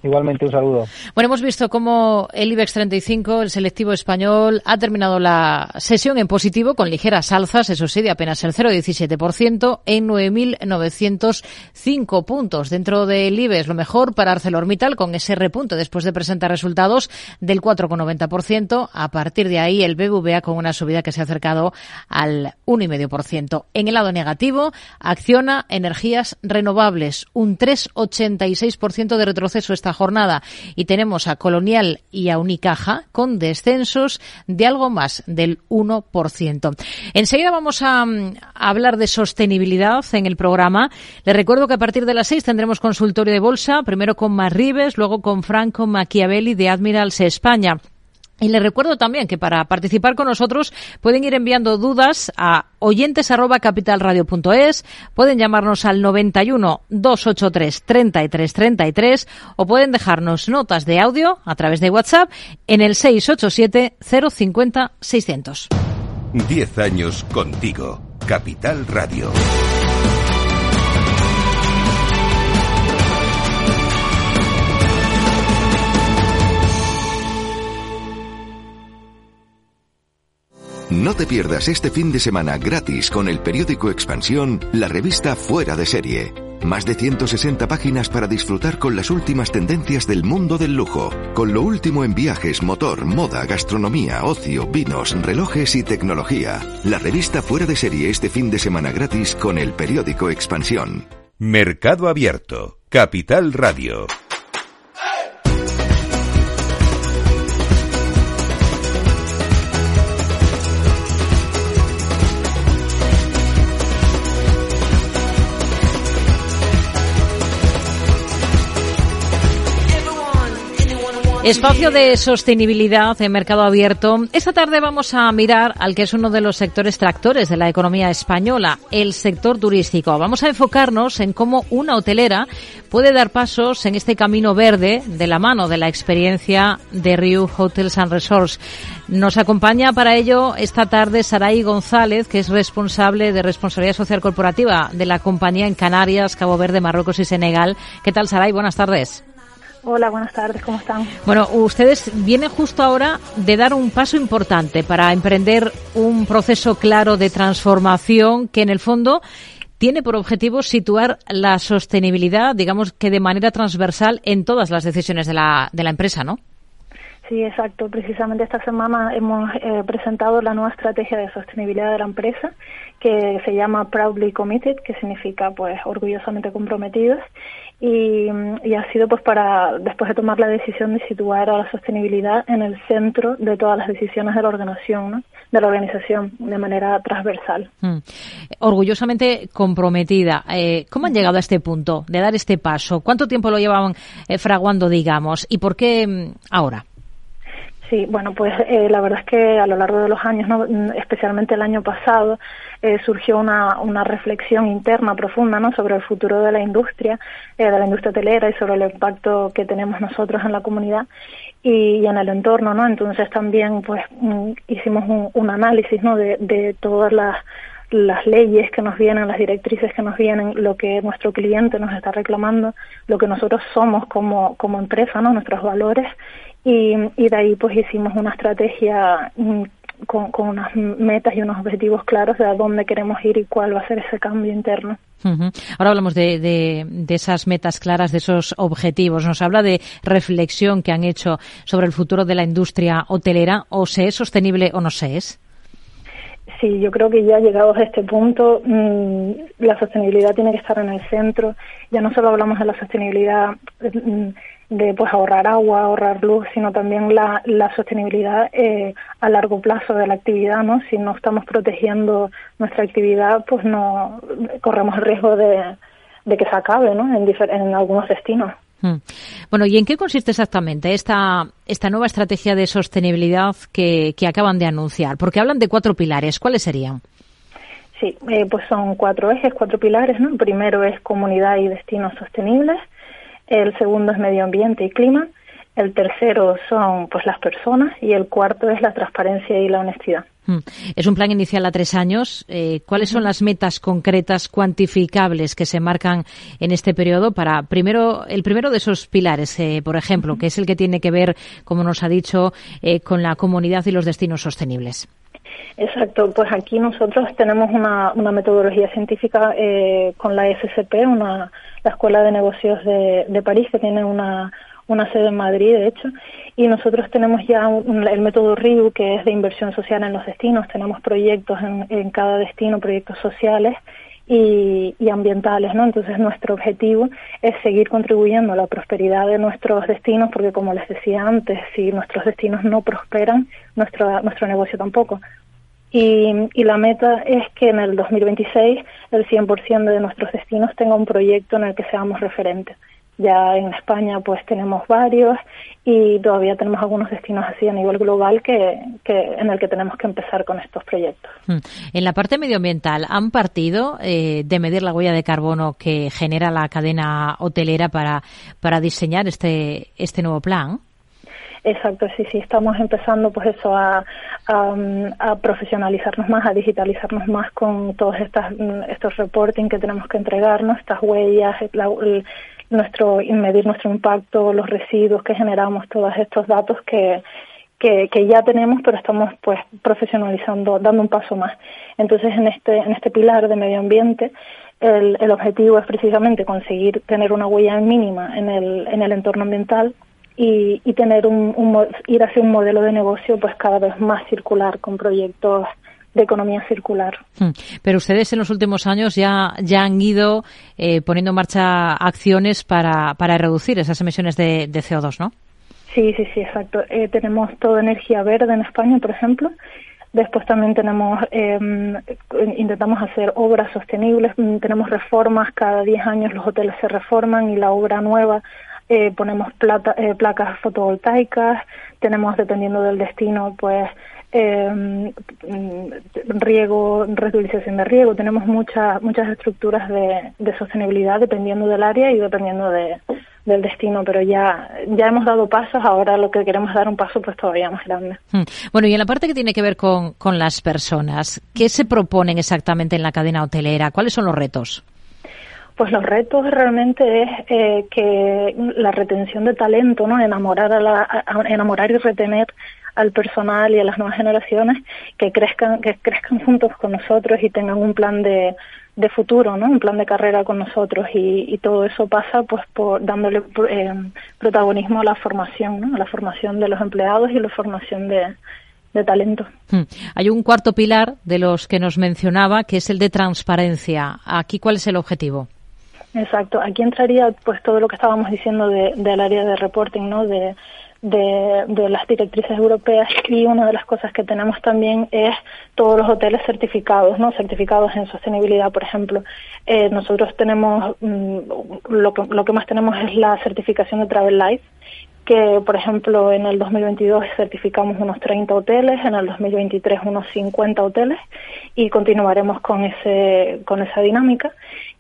Igualmente, un saludo. Bueno, hemos visto cómo el IBEX 35, el selectivo español, ha terminado la sesión en positivo con ligeras alzas, eso sí, de apenas el 0,17% en 9.905 puntos. Dentro del IBEX, lo mejor para ArcelorMittal con ese repunte después de presentar resultados del 4,90%. A partir de ahí, el BBVA con una subida que se ha acercado al 1,5%. En el lado negativo, acciona energías renovables, un 3,86% de retroceso esta jornada y tenemos a Colonial y a Unicaja con descensos de algo más del 1%. Enseguida vamos a, hablar de sostenibilidad en el programa. Les recuerdo que a partir de las seis tendremos consultorio de bolsa, primero con Marribes, luego con Franco Machiavelli de Admirals España. Y les recuerdo también que para participar con nosotros pueden ir enviando dudas a oyentes pueden llamarnos al 91 283 33 33 o pueden dejarnos notas de audio a través de WhatsApp en el 687 050 600. Diez años contigo. Capital Radio. No te pierdas este fin de semana gratis con el periódico Expansión, la revista Fuera de Serie. Más de 160 páginas para disfrutar con las últimas tendencias del mundo del lujo, con lo último en viajes, motor, moda, gastronomía, ocio, vinos, relojes y tecnología. La revista Fuera de Serie este fin de semana gratis con el periódico Expansión. Mercado Abierto, Capital Radio. Espacio de sostenibilidad en mercado abierto. Esta tarde vamos a mirar al que es uno de los sectores tractores de la economía española, el sector turístico. Vamos a enfocarnos en cómo una hotelera puede dar pasos en este camino verde de la mano de la experiencia de Riu Hotels and Resorts. Nos acompaña para ello esta tarde Saray González, que es responsable de responsabilidad social corporativa de la compañía en Canarias, Cabo Verde, Marruecos y Senegal. ¿Qué tal, Saray? Buenas tardes. Hola, buenas tardes, ¿cómo están? Bueno, ustedes vienen justo ahora de dar un paso importante para emprender un proceso claro de transformación que en el fondo tiene por objetivo situar la sostenibilidad, digamos que de manera transversal en todas las decisiones de la, de la empresa, ¿no? Sí, exacto. Precisamente esta semana hemos eh, presentado la nueva estrategia de sostenibilidad de la empresa, que se llama Proudly Committed, que significa pues orgullosamente comprometidos y, ha sido pues para después de tomar la decisión de situar a la sostenibilidad en el centro de todas las decisiones de la organización, de la organización de manera transversal. Mm. Orgullosamente comprometida. Eh, ¿Cómo han llegado a este punto de dar este paso? ¿Cuánto tiempo lo llevaban eh, fraguando, digamos, y por qué mm, ahora? Sí, bueno, pues eh, la verdad es que a lo largo de los años, mm, especialmente el año pasado, eh, surgió una, una reflexión interna profunda ¿no? sobre el futuro de la industria, eh, de la industria hotelera y sobre el impacto que tenemos nosotros en la comunidad y, en el entorno, ¿no? Entonces también pues mm, hicimos un, un análisis, ¿no? De, de todas las las leyes que nos vienen, las directrices que nos vienen, lo que nuestro cliente nos está reclamando, lo que nosotros somos como, como empresa, ¿no? nuestros valores, y, y de ahí pues hicimos una estrategia mm, con, con, unas metas y unos objetivos claros de a dónde queremos ir y cuál va a ser ese cambio interno. Ahora hablamos de, de, de, esas metas claras, de esos objetivos. Nos habla de reflexión que han hecho sobre el futuro de la industria hotelera. ¿O se es sostenible o no se es? Sí, yo creo que ya llegados a este punto, mmm, la sostenibilidad tiene que estar en el centro. Ya no solo hablamos de la sostenibilidad mmm, de pues ahorrar agua, ahorrar luz, sino también la, la sostenibilidad eh, a largo plazo de la actividad, ¿no? Si no estamos protegiendo nuestra actividad, pues no corremos el riesgo de, que se acabe, ¿no? En algunos destinos. Hmm. Bueno, ¿y en qué consiste exactamente esta, esta nueva estrategia de sostenibilidad que, que acaban de anunciar? Porque hablan de cuatro pilares. ¿Cuáles serían? Sí, eh, pues son cuatro ejes, cuatro pilares. ¿no? El primero es comunidad y destinos sostenibles. El segundo es medio ambiente y clima. El tercero son pues las personas y el cuarto es la transparencia y la honestidad. Hmm. Es un plan inicial a tres años. Eh, ¿Cuáles son las metas concretas, cuantificables que se marcan en este periodo para primero el primero de esos pilares, eh, por ejemplo, que es el que tiene que ver, como nos ha dicho, eh, con la comunidad y los destinos sostenibles? Exacto, pues aquí nosotros tenemos una, una metodología científica eh, con la SCP, una, la Escuela de Negocios de, de París, que tiene una, una sede en Madrid, de hecho, y nosotros tenemos ya un, el método RIU, que es de inversión social en los destinos. Tenemos proyectos en, cada destino, proyectos sociales y, y, ambientales, ¿no? Entonces nuestro objetivo es seguir contribuyendo a la prosperidad de nuestros destinos, porque como les decía antes, si nuestros destinos no prosperan, nuestro nuestro negocio tampoco. Y, y la meta es que en el 2026 el 100% de nuestros destinos tenga un proyecto en el que seamos referentes. Ya en España pues tenemos varios y todavía tenemos algunos destinos así a nivel global que, que en el que tenemos que empezar con estos proyectos. Hmm. En la parte medioambiental, ¿han partido eh, de medir la huella de carbono que genera la cadena hotelera para, para diseñar este, este nuevo plan? Exacto, sí, sí, estamos empezando pues eso a, a, a, profesionalizarnos más, a digitalizarnos más con todos estas, estos reporting que tenemos que entregarnos, estas huellas, la, el, nuestro medir nuestro impacto, los residuos que generamos, todos estos datos que, que, que, ya tenemos, pero estamos pues profesionalizando, dando un paso más. Entonces, en este, en este pilar de medio ambiente, el, el objetivo es precisamente conseguir tener una huella mínima en el, en el entorno ambiental y, y tener un, un, ir hacia un modelo de negocio pues cada vez más circular con proyectos de economía circular. Hmm. Pero ustedes en los últimos años ya, ya han ido eh, poniendo en marcha acciones para, para reducir esas emisiones de, de CO2, ¿no? Sí, sí, sí, exacto. Eh, tenemos toda energía verde en España, por ejemplo. Después también tenemos, eh, intentamos hacer obras sostenibles, tenemos reformas, cada 10 años los hoteles se reforman y la obra nueva eh, ponemos plata, eh, placas fotovoltaicas, tenemos dependiendo del destino pues eh, riego, reutilización de riego, tenemos muchas muchas estructuras de, de, sostenibilidad dependiendo del área y dependiendo de, del destino, pero ya ya hemos dado pasos, ahora lo que queremos es dar un paso pues todavía más grande. Hmm. Bueno, y en la parte que tiene que ver con, con las personas, ¿qué se proponen exactamente en la cadena hotelera? ¿Cuáles son los retos? Pues los retos realmente es eh, que la retención de talento, ¿no? Enamorar a la, a enamorar y retener al personal y a las nuevas generaciones que crezcan, que crezcan juntos con nosotros y tengan un plan de, de futuro, ¿no? Un plan de carrera con nosotros y, y todo eso pasa pues por dándole eh, protagonismo a la formación, ¿no? A la formación de los empleados y la formación de, de talento. Hmm. Hay un cuarto pilar de los que nos mencionaba que es el de transparencia. Aquí, ¿cuál es el objetivo? Exacto. Aquí entraría pues todo lo que estábamos diciendo de, del área de reporting, ¿no? De, de, de, las directrices europeas y una de las cosas que tenemos también es todos los hoteles certificados, ¿no? Certificados en sostenibilidad, por ejemplo. Eh, nosotros tenemos, mmm, lo, que, lo que más tenemos es la certificación de Travel Life, que por ejemplo en el 2022 certificamos unos 30 hoteles, en el 2023 unos 50 hoteles y continuaremos con ese con esa dinámica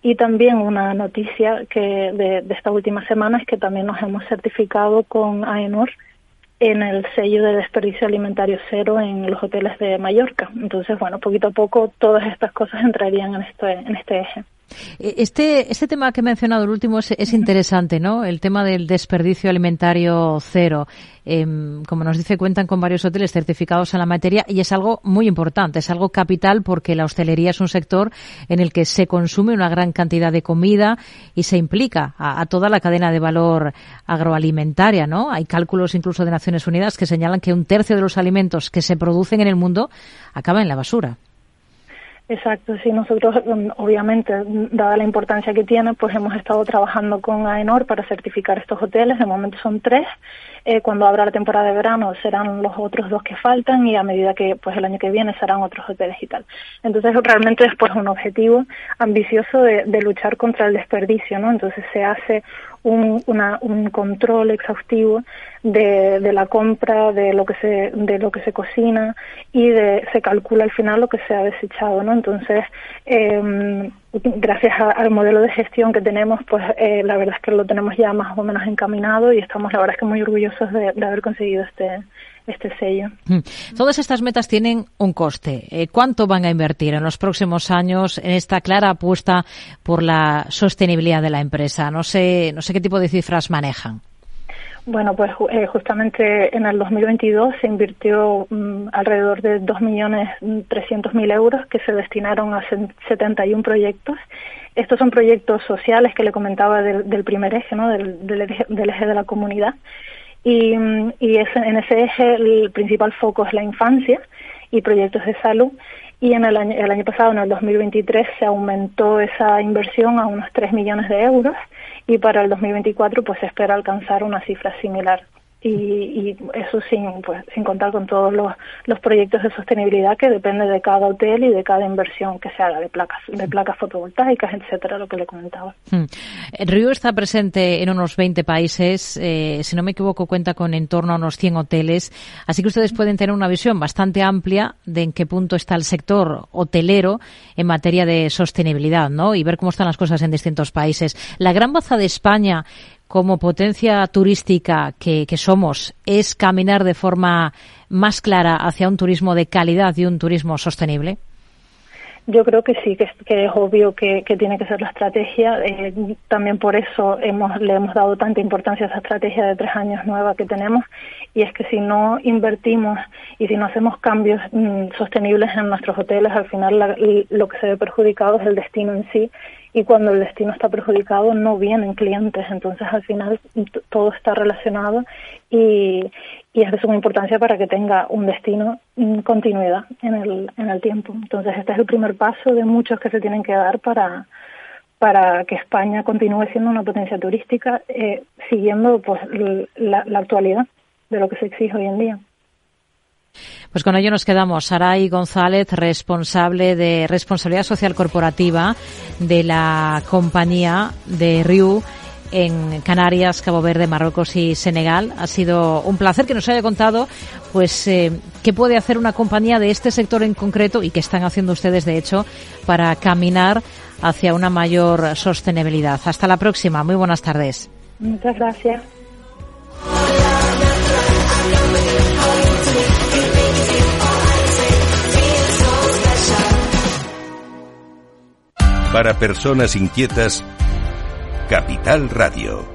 y también una noticia que de, de esta última semana es que también nos hemos certificado con AENOR en el sello de desperdicio alimentario cero en los hoteles de Mallorca. Entonces, bueno, poquito a poco todas estas cosas entrarían en este en este eje. Eh, este, este tema que he mencionado, el último, es, es interesante, ¿no? El tema del desperdicio alimentario cero. Eh, como nos dice, cuentan con varios hoteles certificados en la materia y es algo muy importante, es algo capital porque la hostelería es un sector en el que se consume una gran cantidad de comida y se implica a, toda la cadena de valor agroalimentaria, ¿no? Hay cálculos incluso de Naciones Unidas que señalan que un tercio de los alimentos que se producen en el mundo acaban en la basura. Exacto, sí, nosotros mm, obviamente, dada la importancia que tiene, pues hemos estado trabajando con AENOR para certificar estos hoteles, de momento son tres, eh, cuando abra la temporada de verano serán los otros dos que faltan y a medida que pues el año que viene serán otros hoteles y tal. Entonces realmente es pues un objetivo ambicioso de, de luchar contra el desperdicio, ¿no? Entonces se hace un, una, un control exhaustivo de, de, la compra, de lo que se, de lo que se cocina y de, se calcula al final lo que se ha desechado, ¿no? Entonces, eh, gracias al modelo de gestión que tenemos, pues eh, la verdad es que lo tenemos ya más o menos encaminado y estamos la verdad es que muy orgullosos de, de haber conseguido este, este sello. Hmm. Todas estas metas tienen un coste. Eh, ¿Cuánto van a invertir en los próximos años en esta clara apuesta por la sostenibilidad de la empresa? No sé, no sé qué tipo de cifras manejan. Bueno, pues eh, justamente en el 2022 se invirtió mm, alrededor de 2.300.000 euros que se destinaron a 71 proyectos. Estos son proyectos sociales que le comentaba del, del primer eje, ¿no? del, del, eje, del eje de la comunidad. Y, ese, en ese eje el principal foco es la infancia y proyectos de salud. Y en el año, el año pasado, en el 2023, se aumentó esa inversión a unos 3 millones de euros y para el 2024 pues se espera alcanzar una cifra similar y, y, eso sin pues sin contar con todos los, los proyectos de sostenibilidad que depende de cada hotel y de cada inversión que se haga de placas de placas fotovoltaicas etcétera lo que le comentaba. Hmm. Río está presente en unos 20 países eh, si no me equivoco cuenta con en torno a unos 100 hoteles así que ustedes pueden tener una visión bastante amplia de en qué punto está el sector hotelero en materia de sostenibilidad no y ver cómo están las cosas en distintos países. La gran baza de España como potencia turística que, somos es caminar de forma más clara hacia un turismo de calidad y un turismo sostenible? Yo creo que sí, que es, obvio que, tiene que ser la estrategia. Eh, también por eso hemos, le hemos dado tanta importancia a esa estrategia de tres años nueva que tenemos. Y es que si no invertimos y si no hacemos cambios mmm, sostenibles en nuestros hoteles, al final la, lo que se ve perjudicado es el destino en sí y cuando el destino está perjudicado no vienen clientes, entonces al final todo está relacionado y, es de suma importancia para que tenga un destino en continuidad en el, en el tiempo. Entonces este es el primer paso de muchos que se tienen que dar para, para que España continúe siendo una potencia turística eh, siguiendo pues la, la actualidad de lo que se exige hoy en día. Pues con ello nos quedamos. Saray González, responsable de responsabilidad social corporativa de la compañía de Riu en Canarias, Cabo Verde, Marruecos y Senegal. Ha sido un placer que nos haya contado, pues, eh, qué puede hacer una compañía de este sector en concreto y qué están haciendo ustedes, de hecho, para caminar hacia una mayor sostenibilidad. Hasta la próxima. Muy buenas tardes. Muchas gracias. Para personas inquietas, Capital Radio.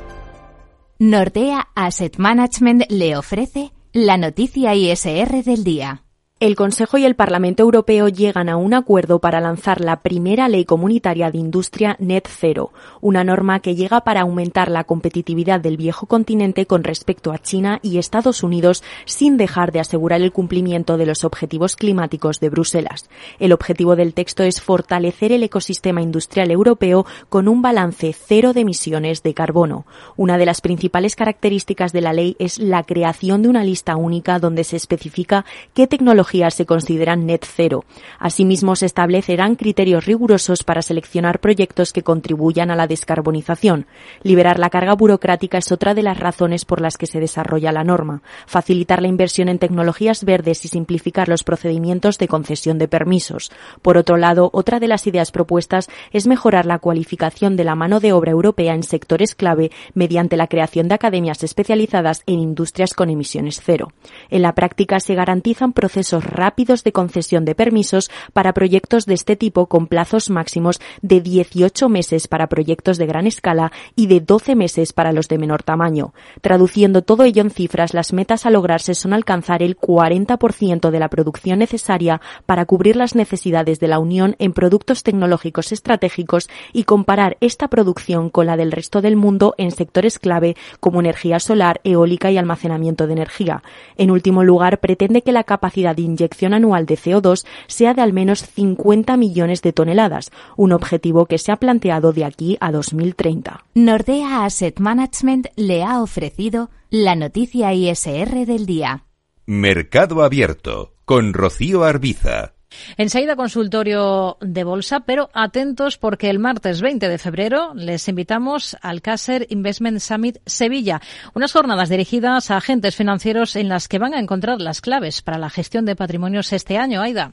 Nordea Asset Management le ofrece la noticia ISR del día. El Consejo y el Parlamento Europeo llegan a un acuerdo para lanzar la primera ley comunitaria de industria net zero, una norma que llega para aumentar la competitividad del viejo continente con respecto a China y Estados Unidos sin dejar de asegurar el cumplimiento de los objetivos climáticos de Bruselas. El objetivo del texto es fortalecer el ecosistema industrial europeo con un balance cero de emisiones de carbono. Una de las principales características de la ley es la creación de una lista única donde se especifica qué tecnología se consideran net cero. Asimismo, se establecerán criterios rigurosos para seleccionar proyectos que contribuyan a la descarbonización. Liberar la carga burocrática es otra de las razones por las que se desarrolla la norma. Facilitar la inversión en tecnologías verdes y simplificar los procedimientos de concesión de permisos. Por otro lado, otra de las ideas propuestas es mejorar la cualificación de la mano de obra europea en sectores clave mediante la creación de academias especializadas en industrias con emisiones cero. En la práctica se garantizan procesos rápidos de concesión de permisos para proyectos de este tipo con plazos máximos de 18 meses para proyectos de gran escala y de 12 meses para los de menor tamaño. Traduciendo todo ello en cifras, las metas a lograrse son alcanzar el 40% de la producción necesaria para cubrir las necesidades de la Unión en productos tecnológicos estratégicos y comparar esta producción con la del resto del mundo en sectores clave como energía solar, eólica y almacenamiento de energía. En último lugar, pretende que la capacidad de inyección anual de CO2 sea de al menos 50 millones de toneladas, un objetivo que se ha planteado de aquí a 2030. Nordea Asset Management le ha ofrecido la noticia ISR del día. Mercado Abierto con Rocío Arbiza. Enseguida consultorio de bolsa, pero atentos porque el martes 20 de febrero les invitamos al Caser Investment Summit Sevilla, unas jornadas dirigidas a agentes financieros en las que van a encontrar las claves para la gestión de patrimonios este año. Aida.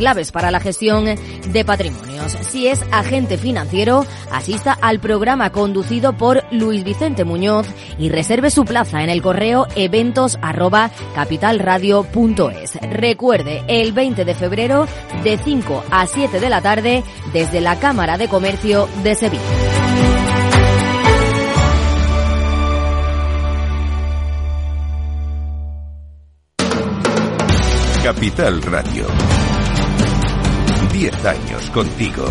claves para la gestión de patrimonios. Si es agente financiero, asista al programa conducido por Luis Vicente Muñoz y reserve su plaza en el correo eventos Recuerde, el 20 de febrero de 5 a 7 de la tarde desde la Cámara de Comercio de Sevilla. Capital Radio. 10 años contigo.